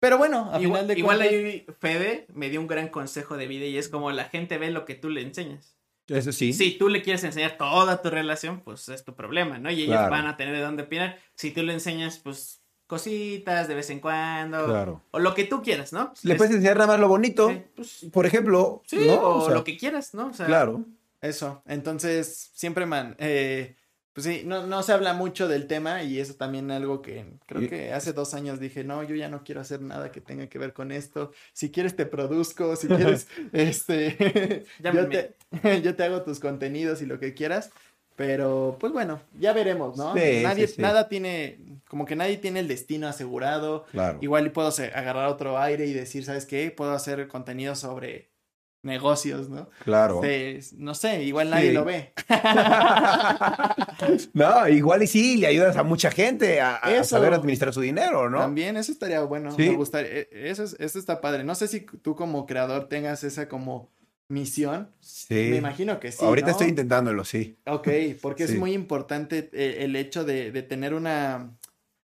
Pero bueno, a Igual, final de igual cuentas. ahí Fede me dio un gran consejo de vida y es como la gente ve lo que tú le enseñas. Eso sí. Si tú le quieres enseñar toda tu relación, pues es tu problema, ¿no? Y ellos Claro. van a tener de dónde opinar. Si tú le enseñas, pues, cositas de vez en cuando. Claro. O lo que tú quieras, ¿no? Le Es- puedes enseñar nada más lo bonito. sí, pues, Por ejemplo, sí, ¿no? o, O sea, lo que quieras, ¿no? O sea, Claro. Eso. Entonces, siempre man, eh, pues sí, no, no se habla mucho del tema y eso también algo que creo que hace dos años dije, no, yo ya no quiero hacer nada que tenga que ver con esto. Si quieres te produzco, si quieres, este, yo, te, yo te hago tus contenidos y lo que quieras. Pero, pues bueno, ya veremos, ¿no? nadie, nada tiene, como que nadie tiene el destino asegurado. Claro. Igual puedo agarrar otro aire y decir, ¿sabes qué? Puedo hacer contenido sobre negocios, ¿no? Claro. no sé, igual nadie lo ve. no, igual y sí, le ayudas a mucha gente a, saber administrar su dinero, ¿no? También eso estaría bueno, me gustaría, e, eso, eso está padre. No sé si tú como creador tengas esa como misión. Sí. Me imagino que sí. Ahorita estoy intentándolo, sí. Ok, porque es muy importante eh, el, hecho de, de, tener una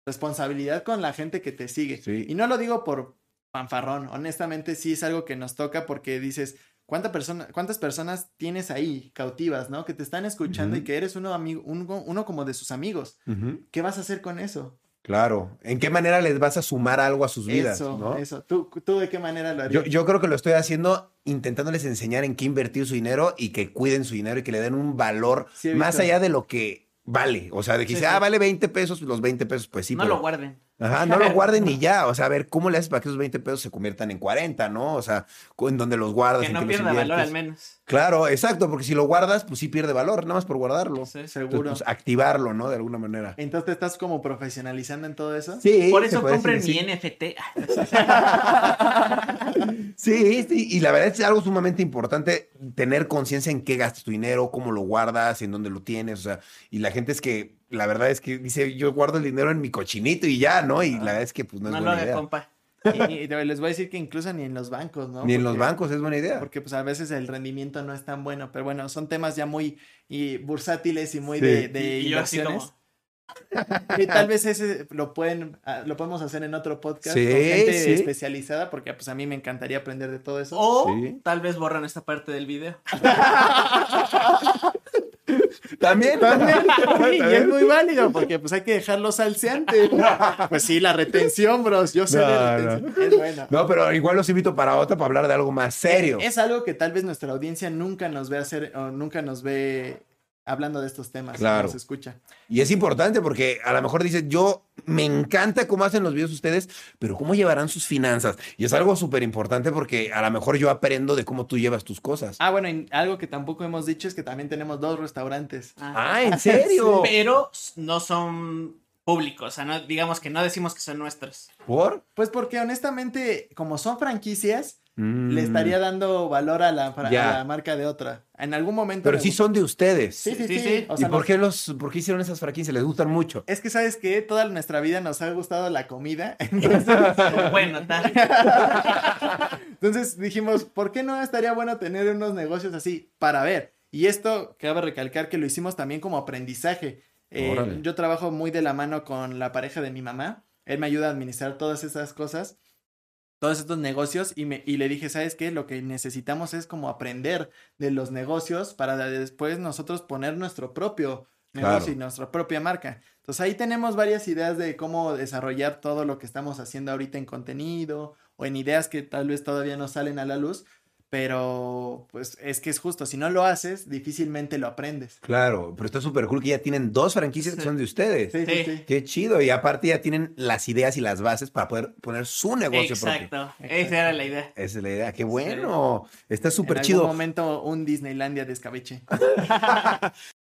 responsabilidad con la gente que te sigue. Y no lo digo por, fanfarrón. Honestamente, sí es algo que nos toca porque dices, ¿cuánta persona, ¿cuántas personas tienes ahí cautivas, no? Que te están escuchando y que eres uno, amigo, uno, uno como de sus amigos. ¿Qué vas a hacer con eso? Claro. ¿En qué manera les vas a sumar algo a sus vidas? Eso, eso. ¿Tú, ¿Tú, de qué manera lo harías? Yo, yo, creo que lo estoy haciendo intentándoles enseñar en qué invertir su dinero y que cuiden su dinero y que le den un valor más allá de lo que vale. O sea, de que dice, ah, vale 20 pesos, los 20 pesos, pues sí. No lo guarden. Ajá, no lo guarden ni ya. O sea, a ver, ¿cómo le haces para que esos 20 pesos se conviertan en 40, no? O sea, en donde los guardas. Que no pierda valor al menos. Claro, exacto, porque si lo guardas, pues sí pierde valor, nada más por guardarlo. Sí, seguro. pues, activarlo, ¿no? De alguna manera. Entonces, ¿te estás como profesionalizando en todo eso? Sí. Por eso compren mi NFT. sí, sí, y la verdad es algo sumamente importante tener conciencia en qué gastas tu dinero, cómo lo guardas, en dónde lo tienes, o sea, y la gente es que, la verdad es que dice, yo guardo el dinero en mi cochinito y ya, ¿no? Y la verdad es que pues no, es buena idea. compa. Y, les voy a decir que incluso ni en los bancos, ¿no? Ni en los bancos es buena idea. Porque pues a veces el rendimiento no es tan bueno, pero bueno, son temas ya muy y bursátiles y muy de, de inversiones. Y tal vez ese lo pueden, ah, lo podemos hacer en otro podcast con gente especializada, porque pues a mí me encantaría aprender de todo eso. O tal vez borran esta parte del video. También, también. Y es muy válido, porque pues hay que dejarlo salseante. Pues sí, la retención, bros. Yo sé de retención. Es buena. No, pero igual los invito para otra para hablar de algo más serio. Es, algo que tal vez nuestra audiencia nunca nos ve hacer o nunca nos ve hablando de estos temas. Claro. Se escucha. Y es importante porque a lo mejor dice, yo me encanta cómo hacen los videos ustedes, pero ¿cómo llevarán sus finanzas? Y es algo súper importante porque a lo mejor yo aprendo de cómo tú llevas tus cosas. Ah, bueno, y algo que tampoco hemos dicho es que también tenemos dos restaurantes. Ah, ah ¿en serio? Pero no son públicos, o sea, no, digamos que no decimos que son nuestros. ¿Por? Pues porque honestamente, como son franquicias, le mm. estaría dando valor a la, marca de otra. En algún momento. Pero sí son de ustedes. Sí, sí, sí. ¿Y por, qué los, por qué hicieron esas franquicias? ¿Les gustan mucho? Es que, ¿sabes que Toda nuestra vida nos ha gustado la comida. bueno, tal. Entonces dijimos, ¿por qué no estaría bueno tener unos negocios así para ver? Y esto, cabe recalcar que lo hicimos también como aprendizaje. Eh, yo trabajo muy de la mano con la pareja de mi mamá. Él me ayuda a administrar todas esas cosas todos estos negocios y, me, y le dije, ¿sabes qué? Lo que necesitamos es como aprender de los negocios para después nosotros poner nuestro propio negocio y nuestra propia marca. Entonces ahí tenemos varias ideas de cómo desarrollar todo lo que estamos haciendo ahorita en contenido o en ideas que tal vez todavía no salen a la luz, pero pues es que es justo, si no lo haces, difícilmente lo aprendes. Claro, pero está súper cool que ya tienen dos franquicias que son de ustedes. Sí, sí, sí, Qué chido, y aparte ya tienen las ideas y las bases para poder poner su negocio propio. Exacto, esa era la idea. Esa es la idea, qué bueno, está súper chido. En algún momento un Disneylandia de escabeche.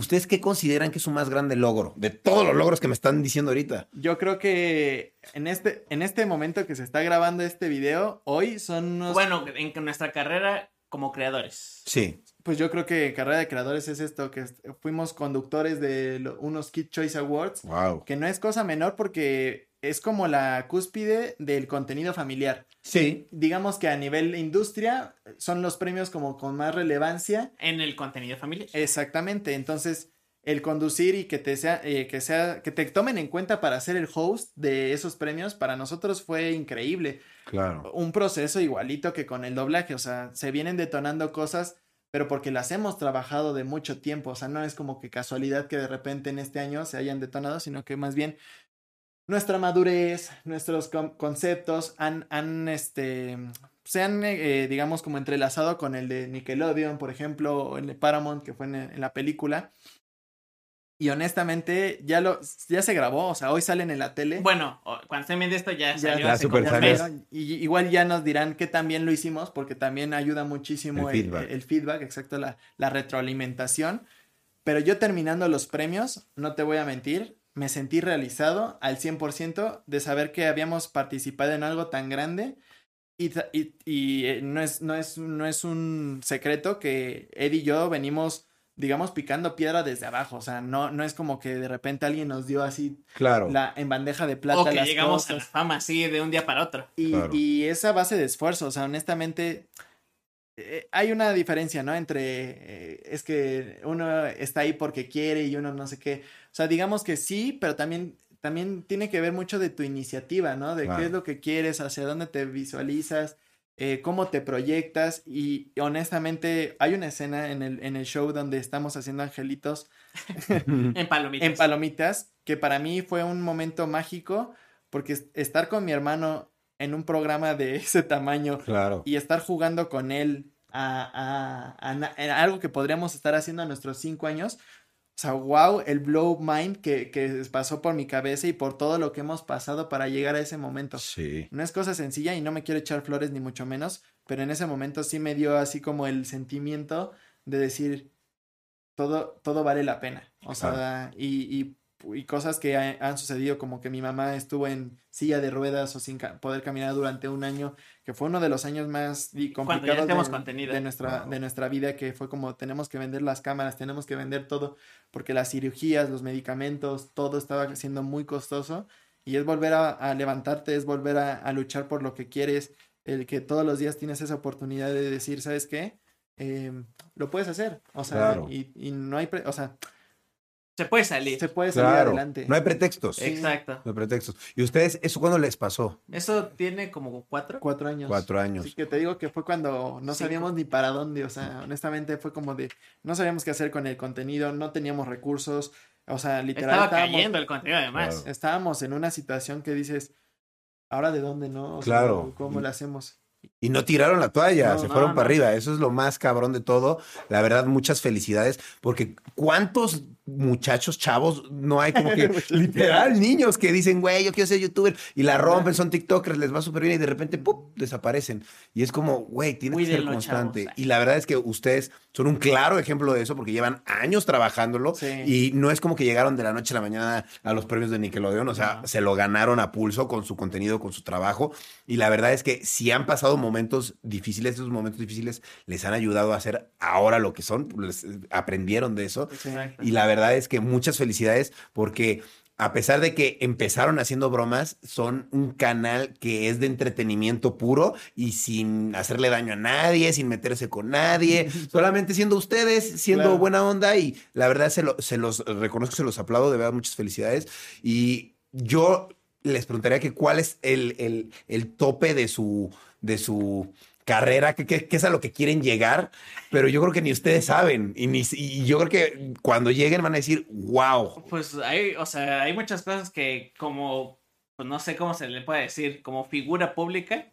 ¿Ustedes qué consideran que es su más grande logro? De todos los logros que me están diciendo ahorita. Yo creo que en este, en este momento que se está grabando este video, hoy son unos... Bueno, en nuestra carrera como creadores. Sí. Pues yo creo que carrera de creadores es esto, que fuimos conductores de unos Kid Choice Awards. Wow. Que no es cosa menor porque es como la cúspide del contenido familiar. Sí. Digamos que a nivel industria son los premios como con más relevancia. En el contenido familiar. Exactamente. Entonces, el conducir y que te sea, eh, que sea, que te tomen en cuenta para ser el host de esos premios, para nosotros fue increíble. Claro. Un proceso igualito que con el doblaje. O sea, se vienen detonando cosas pero porque las hemos trabajado de mucho tiempo, o sea, no es como que casualidad que de repente en este año se hayan detonado, sino que más bien nuestra madurez, nuestros conceptos han, han, este, se han, eh, digamos, como entrelazado con el de Nickelodeon, por ejemplo, o el de Paramount, que fue en, la película. Y honestamente, ya lo, ya se grabó, o sea, hoy salen en la tele. Bueno, cuando se viendo esto ya, ya salió ya hace super como un salió. mes. Y igual ya nos dirán que también lo hicimos, porque también ayuda muchísimo El el, feedback. el feedback, exacto, la, la retroalimentación. Pero yo terminando los premios, no te voy a mentir, me sentí realizado al 100% de saber que habíamos participado en algo tan grande. Y, y- y, eh, no, es, no, es, no es un secreto que Ed y yo venimos, digamos, picando piedra desde abajo. O sea, no, no es como que de repente alguien nos dio así Claro. la, en bandeja de plata O que las llegamos a la fama así de un día para otro. Y, Claro. y esa base de esfuerzo, o sea, honestamente, eh, hay una diferencia, ¿no? Entre, eh, es que uno está ahí porque quiere y uno no sé qué. O sea, digamos que sí, pero también, también tiene que ver mucho de tu iniciativa, ¿no? De qué es lo que quieres, hacia dónde te visualizas, eh, cómo te proyectas. Y honestamente, hay una escena en el, en el show donde estamos haciendo angelitos En palomitas. en palomitas, que para mí fue un momento mágico, porque es- estar con mi hermano en un programa de ese tamaño Claro. y estar jugando con él a, a- a na- a algo que podríamos estar haciendo a nuestros cinco años. O sea, wow, el blow mind que, que pasó por mi cabeza y por todo lo que hemos pasado para llegar a ese momento. Sí. No es cosa sencilla y no me quiero echar flores ni mucho menos, pero en ese momento sí me dio así como el sentimiento de decir, todo, todo vale la pena. O sea, y, y, y cosas que ha- han sucedido como que mi mamá estuvo en silla de ruedas o sin ca- poder caminar durante un año, que fue uno de los años más complicados de, contenido. de nuestra, Wow. de nuestra vida, que fue como tenemos que vender las cámaras, tenemos que vender todo, porque las cirugías, los medicamentos, todo estaba siendo muy costoso. Y es volver a, a levantarte, es volver a, a luchar por lo que quieres, el que todos los días tienes esa oportunidad de decir, ¿sabes qué? Em, lo puedes hacer. O sea, Claro. y, y no hay, pre- o sea, Se puede salir. se puede salir Claro. adelante. No hay pretextos. Sí. Exacto. No hay pretextos. ¿Y ustedes, eso cuándo les pasó? Eso tiene como cuatro. Cuatro años. Cuatro años. Así que te digo que fue cuando no Cinco. sabíamos ni para dónde, o sea, honestamente fue como de, no sabíamos qué hacer con el contenido, no teníamos recursos, o sea, literal Estaba estábamos, cayendo el contenido además. Claro. estábamos en una situación que dices, ¿ahora de dónde no? O sea, Claro. ¿Cómo lo hacemos? Y no tiraron la toalla, No, se no, fueron no. para arriba. Eso es lo más cabrón de todo. La verdad, muchas felicidades, porque ¿cuántos muchachos chavos no hay como que literal niños que dicen, güey, yo quiero ser youtuber y la rompen, son TikTokers, les va súper bien y de repente, ¡pum! desaparecen. Y es como, güey, tienes que ser constante. chavos. Y la verdad es que ustedes son un claro ejemplo de eso porque llevan años trabajándolo Sí. y no es como que llegaron de la noche a la mañana a los premios de Nickelodeon, o sea, No. se lo ganaron a pulso con su contenido, con su trabajo. Y la verdad es que si han pasado momentos difíciles, esos momentos difíciles les han ayudado a hacer ahora lo que son, les- aprendieron de eso. Exacto. Y la verdad es que muchas felicidades porque a pesar de que empezaron haciendo bromas, son un canal que es de entretenimiento puro y sin hacerle daño a nadie, sin meterse con nadie, solamente siendo ustedes, siendo Claro. buena onda y la verdad se, lo- se los reconozco, se los aplaudo, de verdad muchas felicidades. Y yo les preguntaría que cuál es el, el- el tope de su, de su carrera, que, que- que es a lo que quieren llegar, pero yo creo que ni ustedes saben. Y, ni, y yo creo que cuando lleguen van a decir, wow. Pues hay, o sea, hay muchas cosas que como, pues no sé cómo se le puede decir, como figura pública,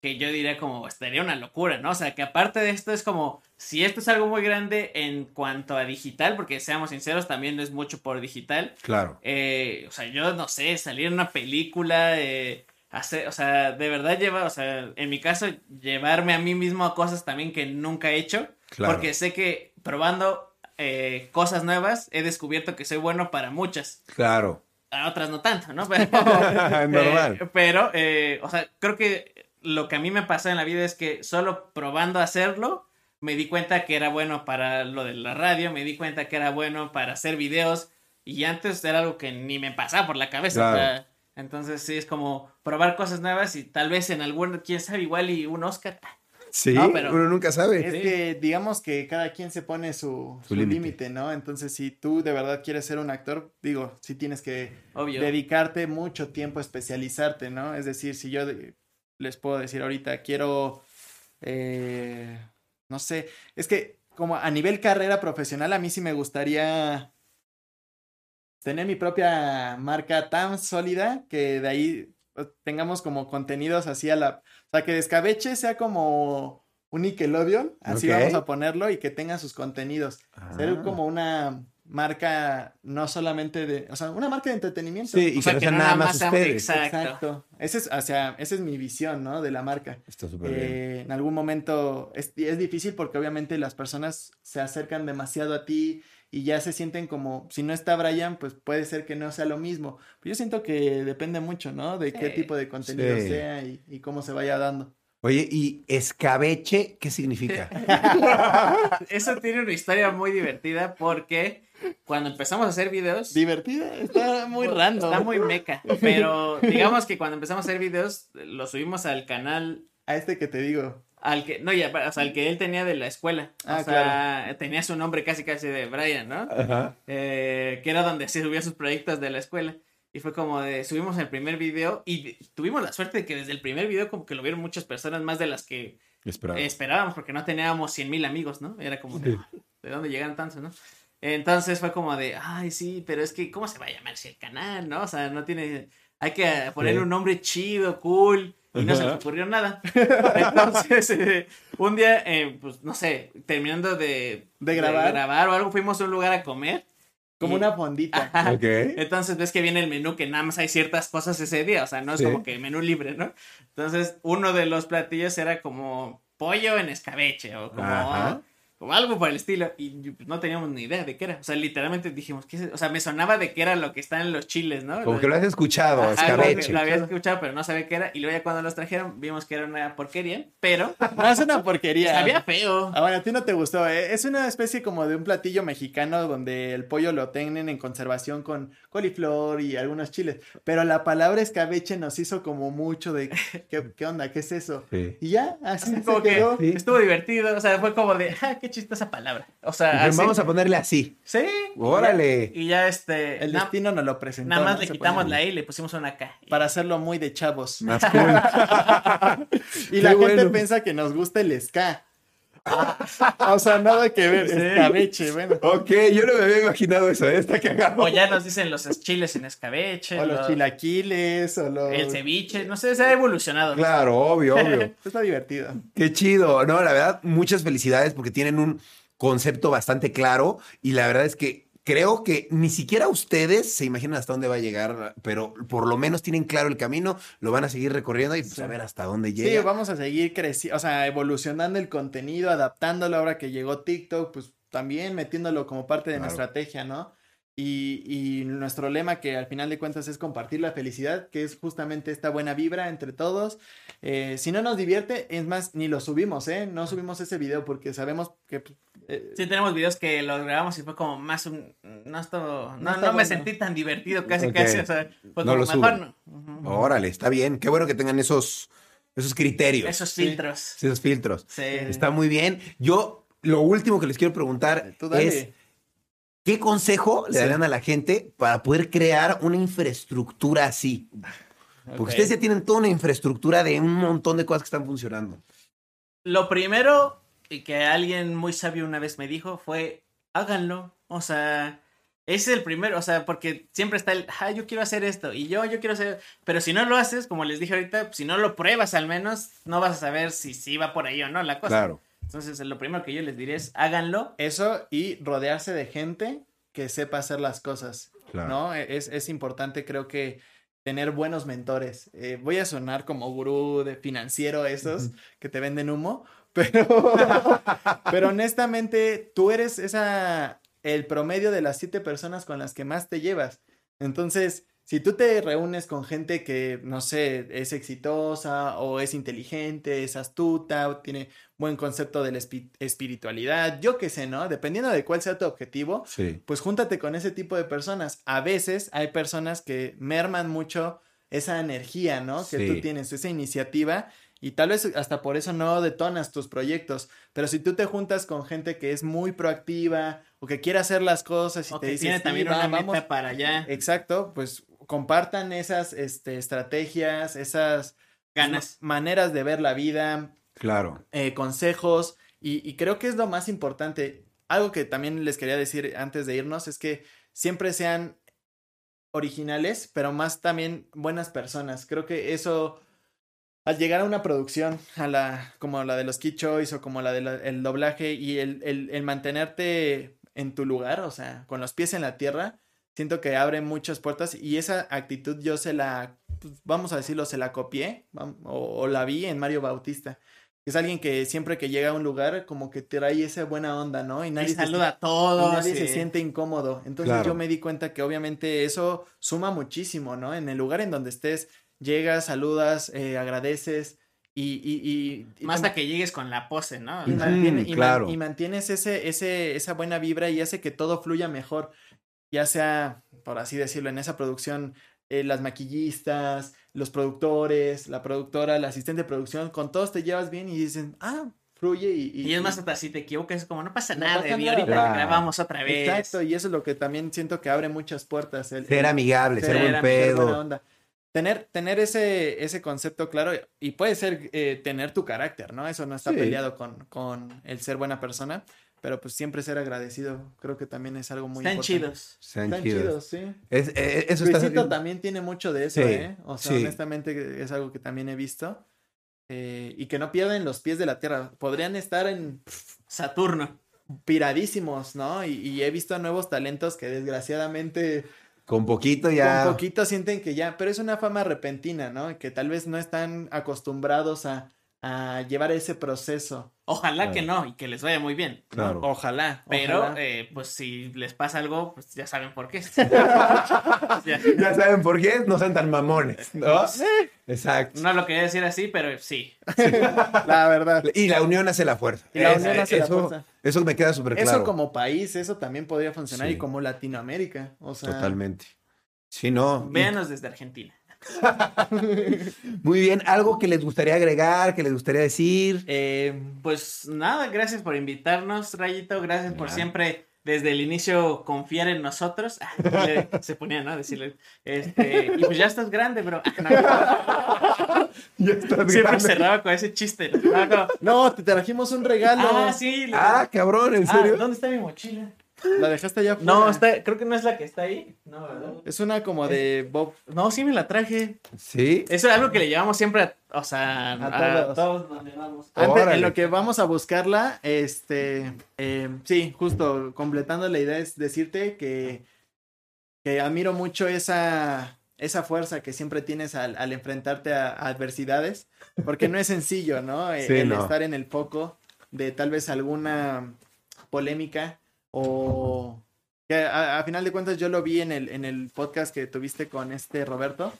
que yo diría como estaría una locura, ¿no? O sea, que aparte de esto es como, si esto es algo muy grande en cuanto a digital, porque seamos sinceros, también no es mucho por digital, Claro. eh, o sea, yo no sé, salir en una película, eh, hacer, o sea, de verdad lleva, o sea, en mi caso, llevarme a mí mismo a cosas también que nunca he hecho, Claro. porque sé que probando eh, cosas nuevas he descubierto que soy bueno para muchas. Claro. A otras no tanto, ¿no? Pero, Normal. eh, pero, eh, o sea, creo que lo que a mí me pasó en la vida es que solo probando hacerlo, me di cuenta que era bueno para lo de la radio, me di cuenta que era bueno para hacer videos, y antes era algo que ni me pasaba por la cabeza. Claro. o sea, entonces sí, es como probar cosas nuevas y tal vez en algún, quién sabe, igual y un Oscar. Sí, No, pero- uno nunca sabe. Es Sí. que digamos que cada quien se pone su, Su su límite. ¿no? Entonces, si tú de verdad quieres ser un actor, digo, sí tienes que Obvio. dedicarte mucho tiempo a especializarte, ¿no? Es decir, si yo de- les puedo decir ahorita, quiero, eh, no sé, es que como a nivel carrera profesional, a mí sí me gustaría tener mi propia marca tan sólida que de ahí tengamos como contenidos así a la... O sea, que Descabeche sea como un Nickelodeon, así vamos a ponerlo, y que tenga sus contenidos. Ser Ah. como una, marca no solamente de, o sea, una marca de entretenimiento. Sí, y O sea, que no que sean no nada nada más más ustedes. sean- Exacto. Exacto. Ese es, o sea, esa es mi visión, ¿no? De la marca. Está súper bien. Eh, en algún momento es, es difícil porque obviamente las personas se acercan demasiado a ti y ya se sienten como, si no está Brian, pues puede ser que no sea lo mismo. Pero yo siento que depende mucho, ¿no? De qué tipo de contenido Sí. sea y, y cómo se vaya dando. Oye, ¿y escabeche qué significa? Eso tiene una historia muy divertida porque cuando empezamos a hacer videos. Divertida, está muy random. Está muy meca. Pero digamos que cuando empezamos a hacer videos, lo subimos al canal A este que te digo. al que, no, ya, o sea, al que él tenía de la escuela. Ah, o sea, tenía su nombre casi casi de Brian, ¿no? Ajá. Eh, que era donde se subía sus proyectos de la escuela. Y fue como de, subimos el primer video y tuvimos la suerte de que desde el primer video como que lo vieron muchas personas más de las que Esperaba. esperábamos porque no teníamos 100 mil amigos, ¿no? Era como de, ¿de dónde llegan tantos, no? Entonces fue como de, ay, sí, pero es que, ¿cómo se va a llamar si el canal, no? O sea, no tiene, hay que ponerle Sí. un nombre chido, cool, y no se le Ajá. ocurrió nada. Entonces, eh, un día, eh, pues, no sé, terminando de, ¿De grabar? grabar o algo, fuimos a un lugar a comer. Como y- una fondita. Ajá. Entonces ves que viene el menú que nada más hay ciertas cosas ese día, o sea, no es Sí. como que menú libre, ¿no? Entonces, uno de los platillos era como pollo en escabeche o como, Como algo por el estilo y pues, no teníamos ni idea de qué era. O sea, literalmente dijimos, ¿qué es? O sea, me sonaba de que era lo que está en los chiles, ¿no? Como que lo has escuchado, Ajá, que escabeche. Lo había escuchado, pero no sabía qué era. Y luego ya cuando los trajeron, vimos que era una porquería, pero No es una porquería. sabía feo. Ah, bueno, a ti no te gustó. ¿eh? Es una especie como de un platillo mexicano donde el pollo lo tienen en conservación con coliflor y algunos chiles. Pero la palabra escabeche nos hizo como mucho de ¿qué, qué onda? ¿Qué es eso? Sí. Y ya, así Como que quedó. Sí. estuvo divertido, o sea, fue como de, ah, qué chistosa palabra. O sea, así- Vamos a ponerle así. Sí. Órale. Y ya este. El na- destino nos lo presentó. Nada más ¿no? le quitamos la E y le pusimos una K. Para hacerlo muy de chavos. Más cool. Y la Qué gente piensa que nos gusta el ska. O sea, nada que ver. Escabeche, bueno. ok, yo no me había imaginado eso, ¿eh? está cagado. O ya nos dicen los chiles en escabeche. O los los- chilaquiles, o los... El ceviche. No sé, se ha evolucionado. Claro, obvio, obvio. Está divertido. Qué chido. No, la verdad, muchas felicidades porque tienen un concepto bastante claro y la verdad es que creo que ni siquiera ustedes se imaginan hasta dónde va a llegar, pero por lo menos tienen claro el camino, lo van a seguir recorriendo y pues, Sí. a ver hasta dónde Sí, llega. vamos a seguir creciendo, o sea, evolucionando el contenido, adaptándolo ahora que llegó TikTok, pues también metiéndolo como parte de Claro. nuestra estrategia, ¿no? Y, y nuestro lema que al final de cuentas es compartir la felicidad, que es justamente esta buena vibra entre todos. Eh, si no nos divierte, es más, ni lo subimos, ¿eh? No subimos ese video porque sabemos que... eh, Sí, tenemos videos que los grabamos y fue como más un. No, estuvo- no, No no me sentí tan divertido, casi, casi. O sea, fue No como lo mejor suben. no. Órale, está bien. Qué bueno que tengan esos, esos criterios, Esos Sí. filtros. esos filtros. Sí. Está muy bien. Yo, lo último que les quiero preguntar tú dale. es, ¿qué consejo le darían a la gente para poder crear una infraestructura así? Porque ustedes ya tienen toda una infraestructura de un montón de cosas que están funcionando. Lo primero y que alguien muy sabio una vez me dijo fue, háganlo. O sea, ese es el primero, o sea, porque siempre está el, ah, yo quiero hacer esto y yo, yo quiero hacer, pero si no lo haces, como les dije ahorita, si no lo pruebas al menos, no vas a saber si sí va por ahí o no la cosa. Claro. Entonces, lo primero que yo les diré es, háganlo. Eso y rodearse de gente que sepa hacer las cosas. Claro. ¿no? E-, Es, es importante, creo que tener buenos mentores. Eh, voy a sonar como gurú de financiero esos que te venden humo, pero, pero honestamente tú eres esa, el promedio de las siete personas con las que más te llevas. Entonces, si tú te reúnes con gente que, no sé, es exitosa o es inteligente, es astuta o tiene buen concepto de la espi- espiritualidad, yo qué sé, ¿no? Dependiendo de cuál sea tu objetivo, Sí. pues júntate con ese tipo de personas. A veces hay personas que merman mucho esa energía, ¿no? Que Sí. tú tienes, esa iniciativa, y tal vez hasta por eso no detonas tus proyectos. Pero si tú te juntas con gente que es muy proactiva o que quiere hacer las cosas y O te que dice, tiene "Sí, también va, una vamos". meta para allá. Exacto, pues compartan esas este, estrategias, esas Ganas. ma- maneras de ver la vida, Claro. eh, consejos y, y creo que es lo más importante. Algo que también les quería decir antes de irnos es que siempre sean originales, pero más también buenas personas. Creo que eso, al llegar a una producción, a la, como la de los Kid Choice o como la del el doblaje y el, el, el mantenerte en tu lugar, o sea, con los pies en la tierra, siento que abre muchas puertas y esa actitud yo se la, pues, vamos a decirlo, se la copié o, la vi en Mario Bautista. Es alguien que siempre que llega a un lugar como que trae esa buena onda, ¿no? Y nadie saluda a todos. nadie se siente incómodo. Entonces yo me di cuenta que obviamente eso suma muchísimo, ¿no? En el lugar en donde estés, llegas, saludas, eh, agradeces y, y, y, Más hasta que llegues con la pose, ¿no? Y, y, mantienes ese, ese, esa buena vibra y hace que todo fluya mejor. Ya sea, por así decirlo, en esa producción, eh, las maquillistas, los productores, la productora, el asistente de producción, con todos te llevas bien y dicen, ah, fluye y... Y, es más, hasta si te equivocas, es como, no pasa nada, y ahorita grabamos otra vez. Exacto, y eso es lo que también siento que abre muchas puertas. El, ser amigable, ser, buen pedo. Tener, tener ese, ese concepto claro y puede ser eh, tener tu carácter, ¿no? Eso no está peleado con, con el ser buena persona, pero pues siempre ser agradecido, creo que también es algo muy Están importante. chidos. Están, chidos. sí. Es, eh, eso está... también tiene mucho de eso, ¿eh? O sea, honestamente es algo que también he visto. Eh, y que no pierden los pies de la tierra. Podrían estar en Saturno. Piradísimos, ¿no? Y, y he visto nuevos talentos que desgraciadamente con poquito ya. Con poquito sienten que ya, pero es una fama repentina, ¿no? Que tal vez no están acostumbrados a, a llevar ese proceso. Ojalá que no y que les vaya muy bien. Claro. Ojalá. Pero, Eh, pues si les pasa algo, pues ya saben por qué. ya. saben por qué, no sean tan mamones, ¿no? Exacto. No lo quería decir así, pero sí. La verdad. Y la unión hace la fuerza. Y la unión hace eso, la fuerza. Eso me queda súper claro. Eso como país, eso también podría funcionar y como Latinoamérica. O sea. Totalmente. Sí, no. Véanos desde Argentina. Muy bien, ¿algo que les gustaría agregar, que les gustaría decir? Eh, pues nada, gracias por invitarnos, Rayito, gracias por siempre desde el inicio confiar en nosotros. se ponía, ¿no? Decirle, este, y pues ya estás grande, bro. ya estás Siempre cerraba con ese chiste. No, te trajimos un regalo. Ah, sí. Ah, cabrón, ¿en serio? ¿Dónde está mi mochila? ¿La dejaste allá No, está, creo que no es la que está ahí. No, ¿verdad? Es una como de Bob. No, sí me la traje. ¿Sí? Eso es algo que le llevamos siempre a, o sea, a, todos. donde vamos. en lo que vamos a buscarla, este, eh, sí, justo completando la idea es decirte que, que admiro mucho esa, esa fuerza que siempre tienes al, enfrentarte a, adversidades, porque no es sencillo, ¿no? el estar en el foco de tal vez alguna polémica o que a, final de cuentas yo lo vi en el, en el podcast que tuviste con este Roberto,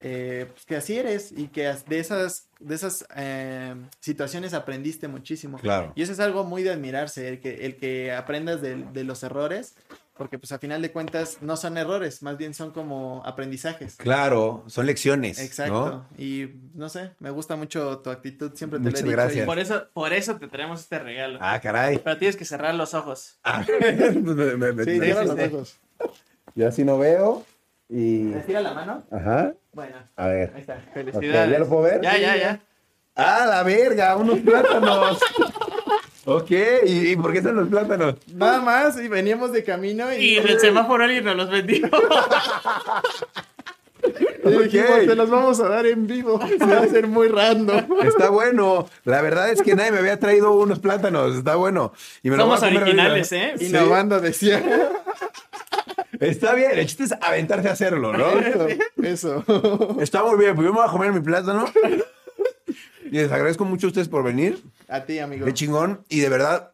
eh, pues que así eres y que de esas, de esas eh, situaciones aprendiste muchísimo. Claro. Y eso es algo muy de admirarse, el que, el que aprendas de, de los errores porque pues a final de cuentas no son errores, más bien son como aprendizajes. Claro, son lecciones. Exacto. Y no sé, me gusta mucho tu actitud, siempre te Muchas lo he gracias. por eso, por eso te traemos este regalo. Ah, caray. Pero tienes que cerrar los ojos. Ah, me, sí, cierra los ojos. Yo así no veo y. ¿Estira la mano? Ajá. Bueno. A ver. Ahí está. Felicidades. ¿Ya lo puedo ver? Ya, ya, ya. Ah, la verga, unos plátanos. Ok, ¿Y, por qué son los plátanos? Nada más, y veníamos de camino y... Y en el semáforo alguien nos los vendió. te los vamos a dar en vivo. Se va a hacer muy random. Está bueno. La verdad es que nadie me había traído unos plátanos. Está bueno. Y me Somos originales, ¿eh? Innovando, decía. Está bien. El chiste es aventarse a hacerlo, ¿no? Eso. Está muy bien. Pues yo me voy a comer mi plátano. Y les agradezco mucho a ustedes por venir. A ti, amigo. Qué chingón. Y de verdad,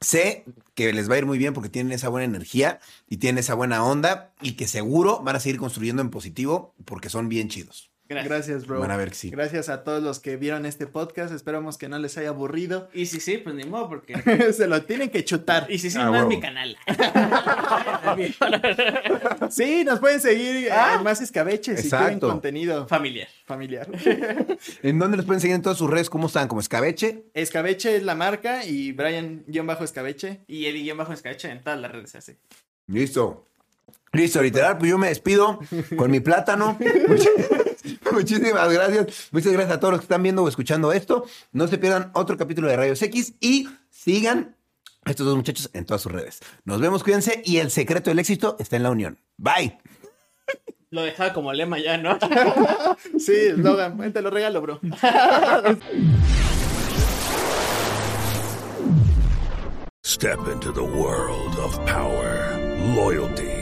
sé que les va a ir muy bien porque tienen esa buena energía y tienen esa buena onda y que seguro van a seguir construyendo en positivo porque son bien chidos. Gracias. bro. Van a ver que sí. Gracias a todos los que vieron este podcast. Esperamos que no les haya aburrido. Y si sí, pues ni modo, porque. Se lo tienen que chutar. Y si sí, ah, no es mi canal. sí, nos pueden seguir ah. en más escabeches si quieren contenido familiar. Familiar. ¿En dónde los pueden seguir en todas sus redes? ¿Cómo están? ¿Como escabeche? Escabeche es la marca y Brian-escabeche. Y Eddie-escabeche en todas las redes así. Listo. Listo, literal, pues yo me despido con mi plátano. Muchísimas gracias. Muchas gracias a todos los que están viendo o escuchando esto. No se pierdan otro capítulo de Rayos X y sigan a estos dos muchachos en todas sus redes. Nos vemos, cuídense y el secreto del éxito está en la unión. Bye. Lo dejaba como lema ya, ¿no? sí, Logan, te lo regalo, bro. Step into the world of power, loyalty,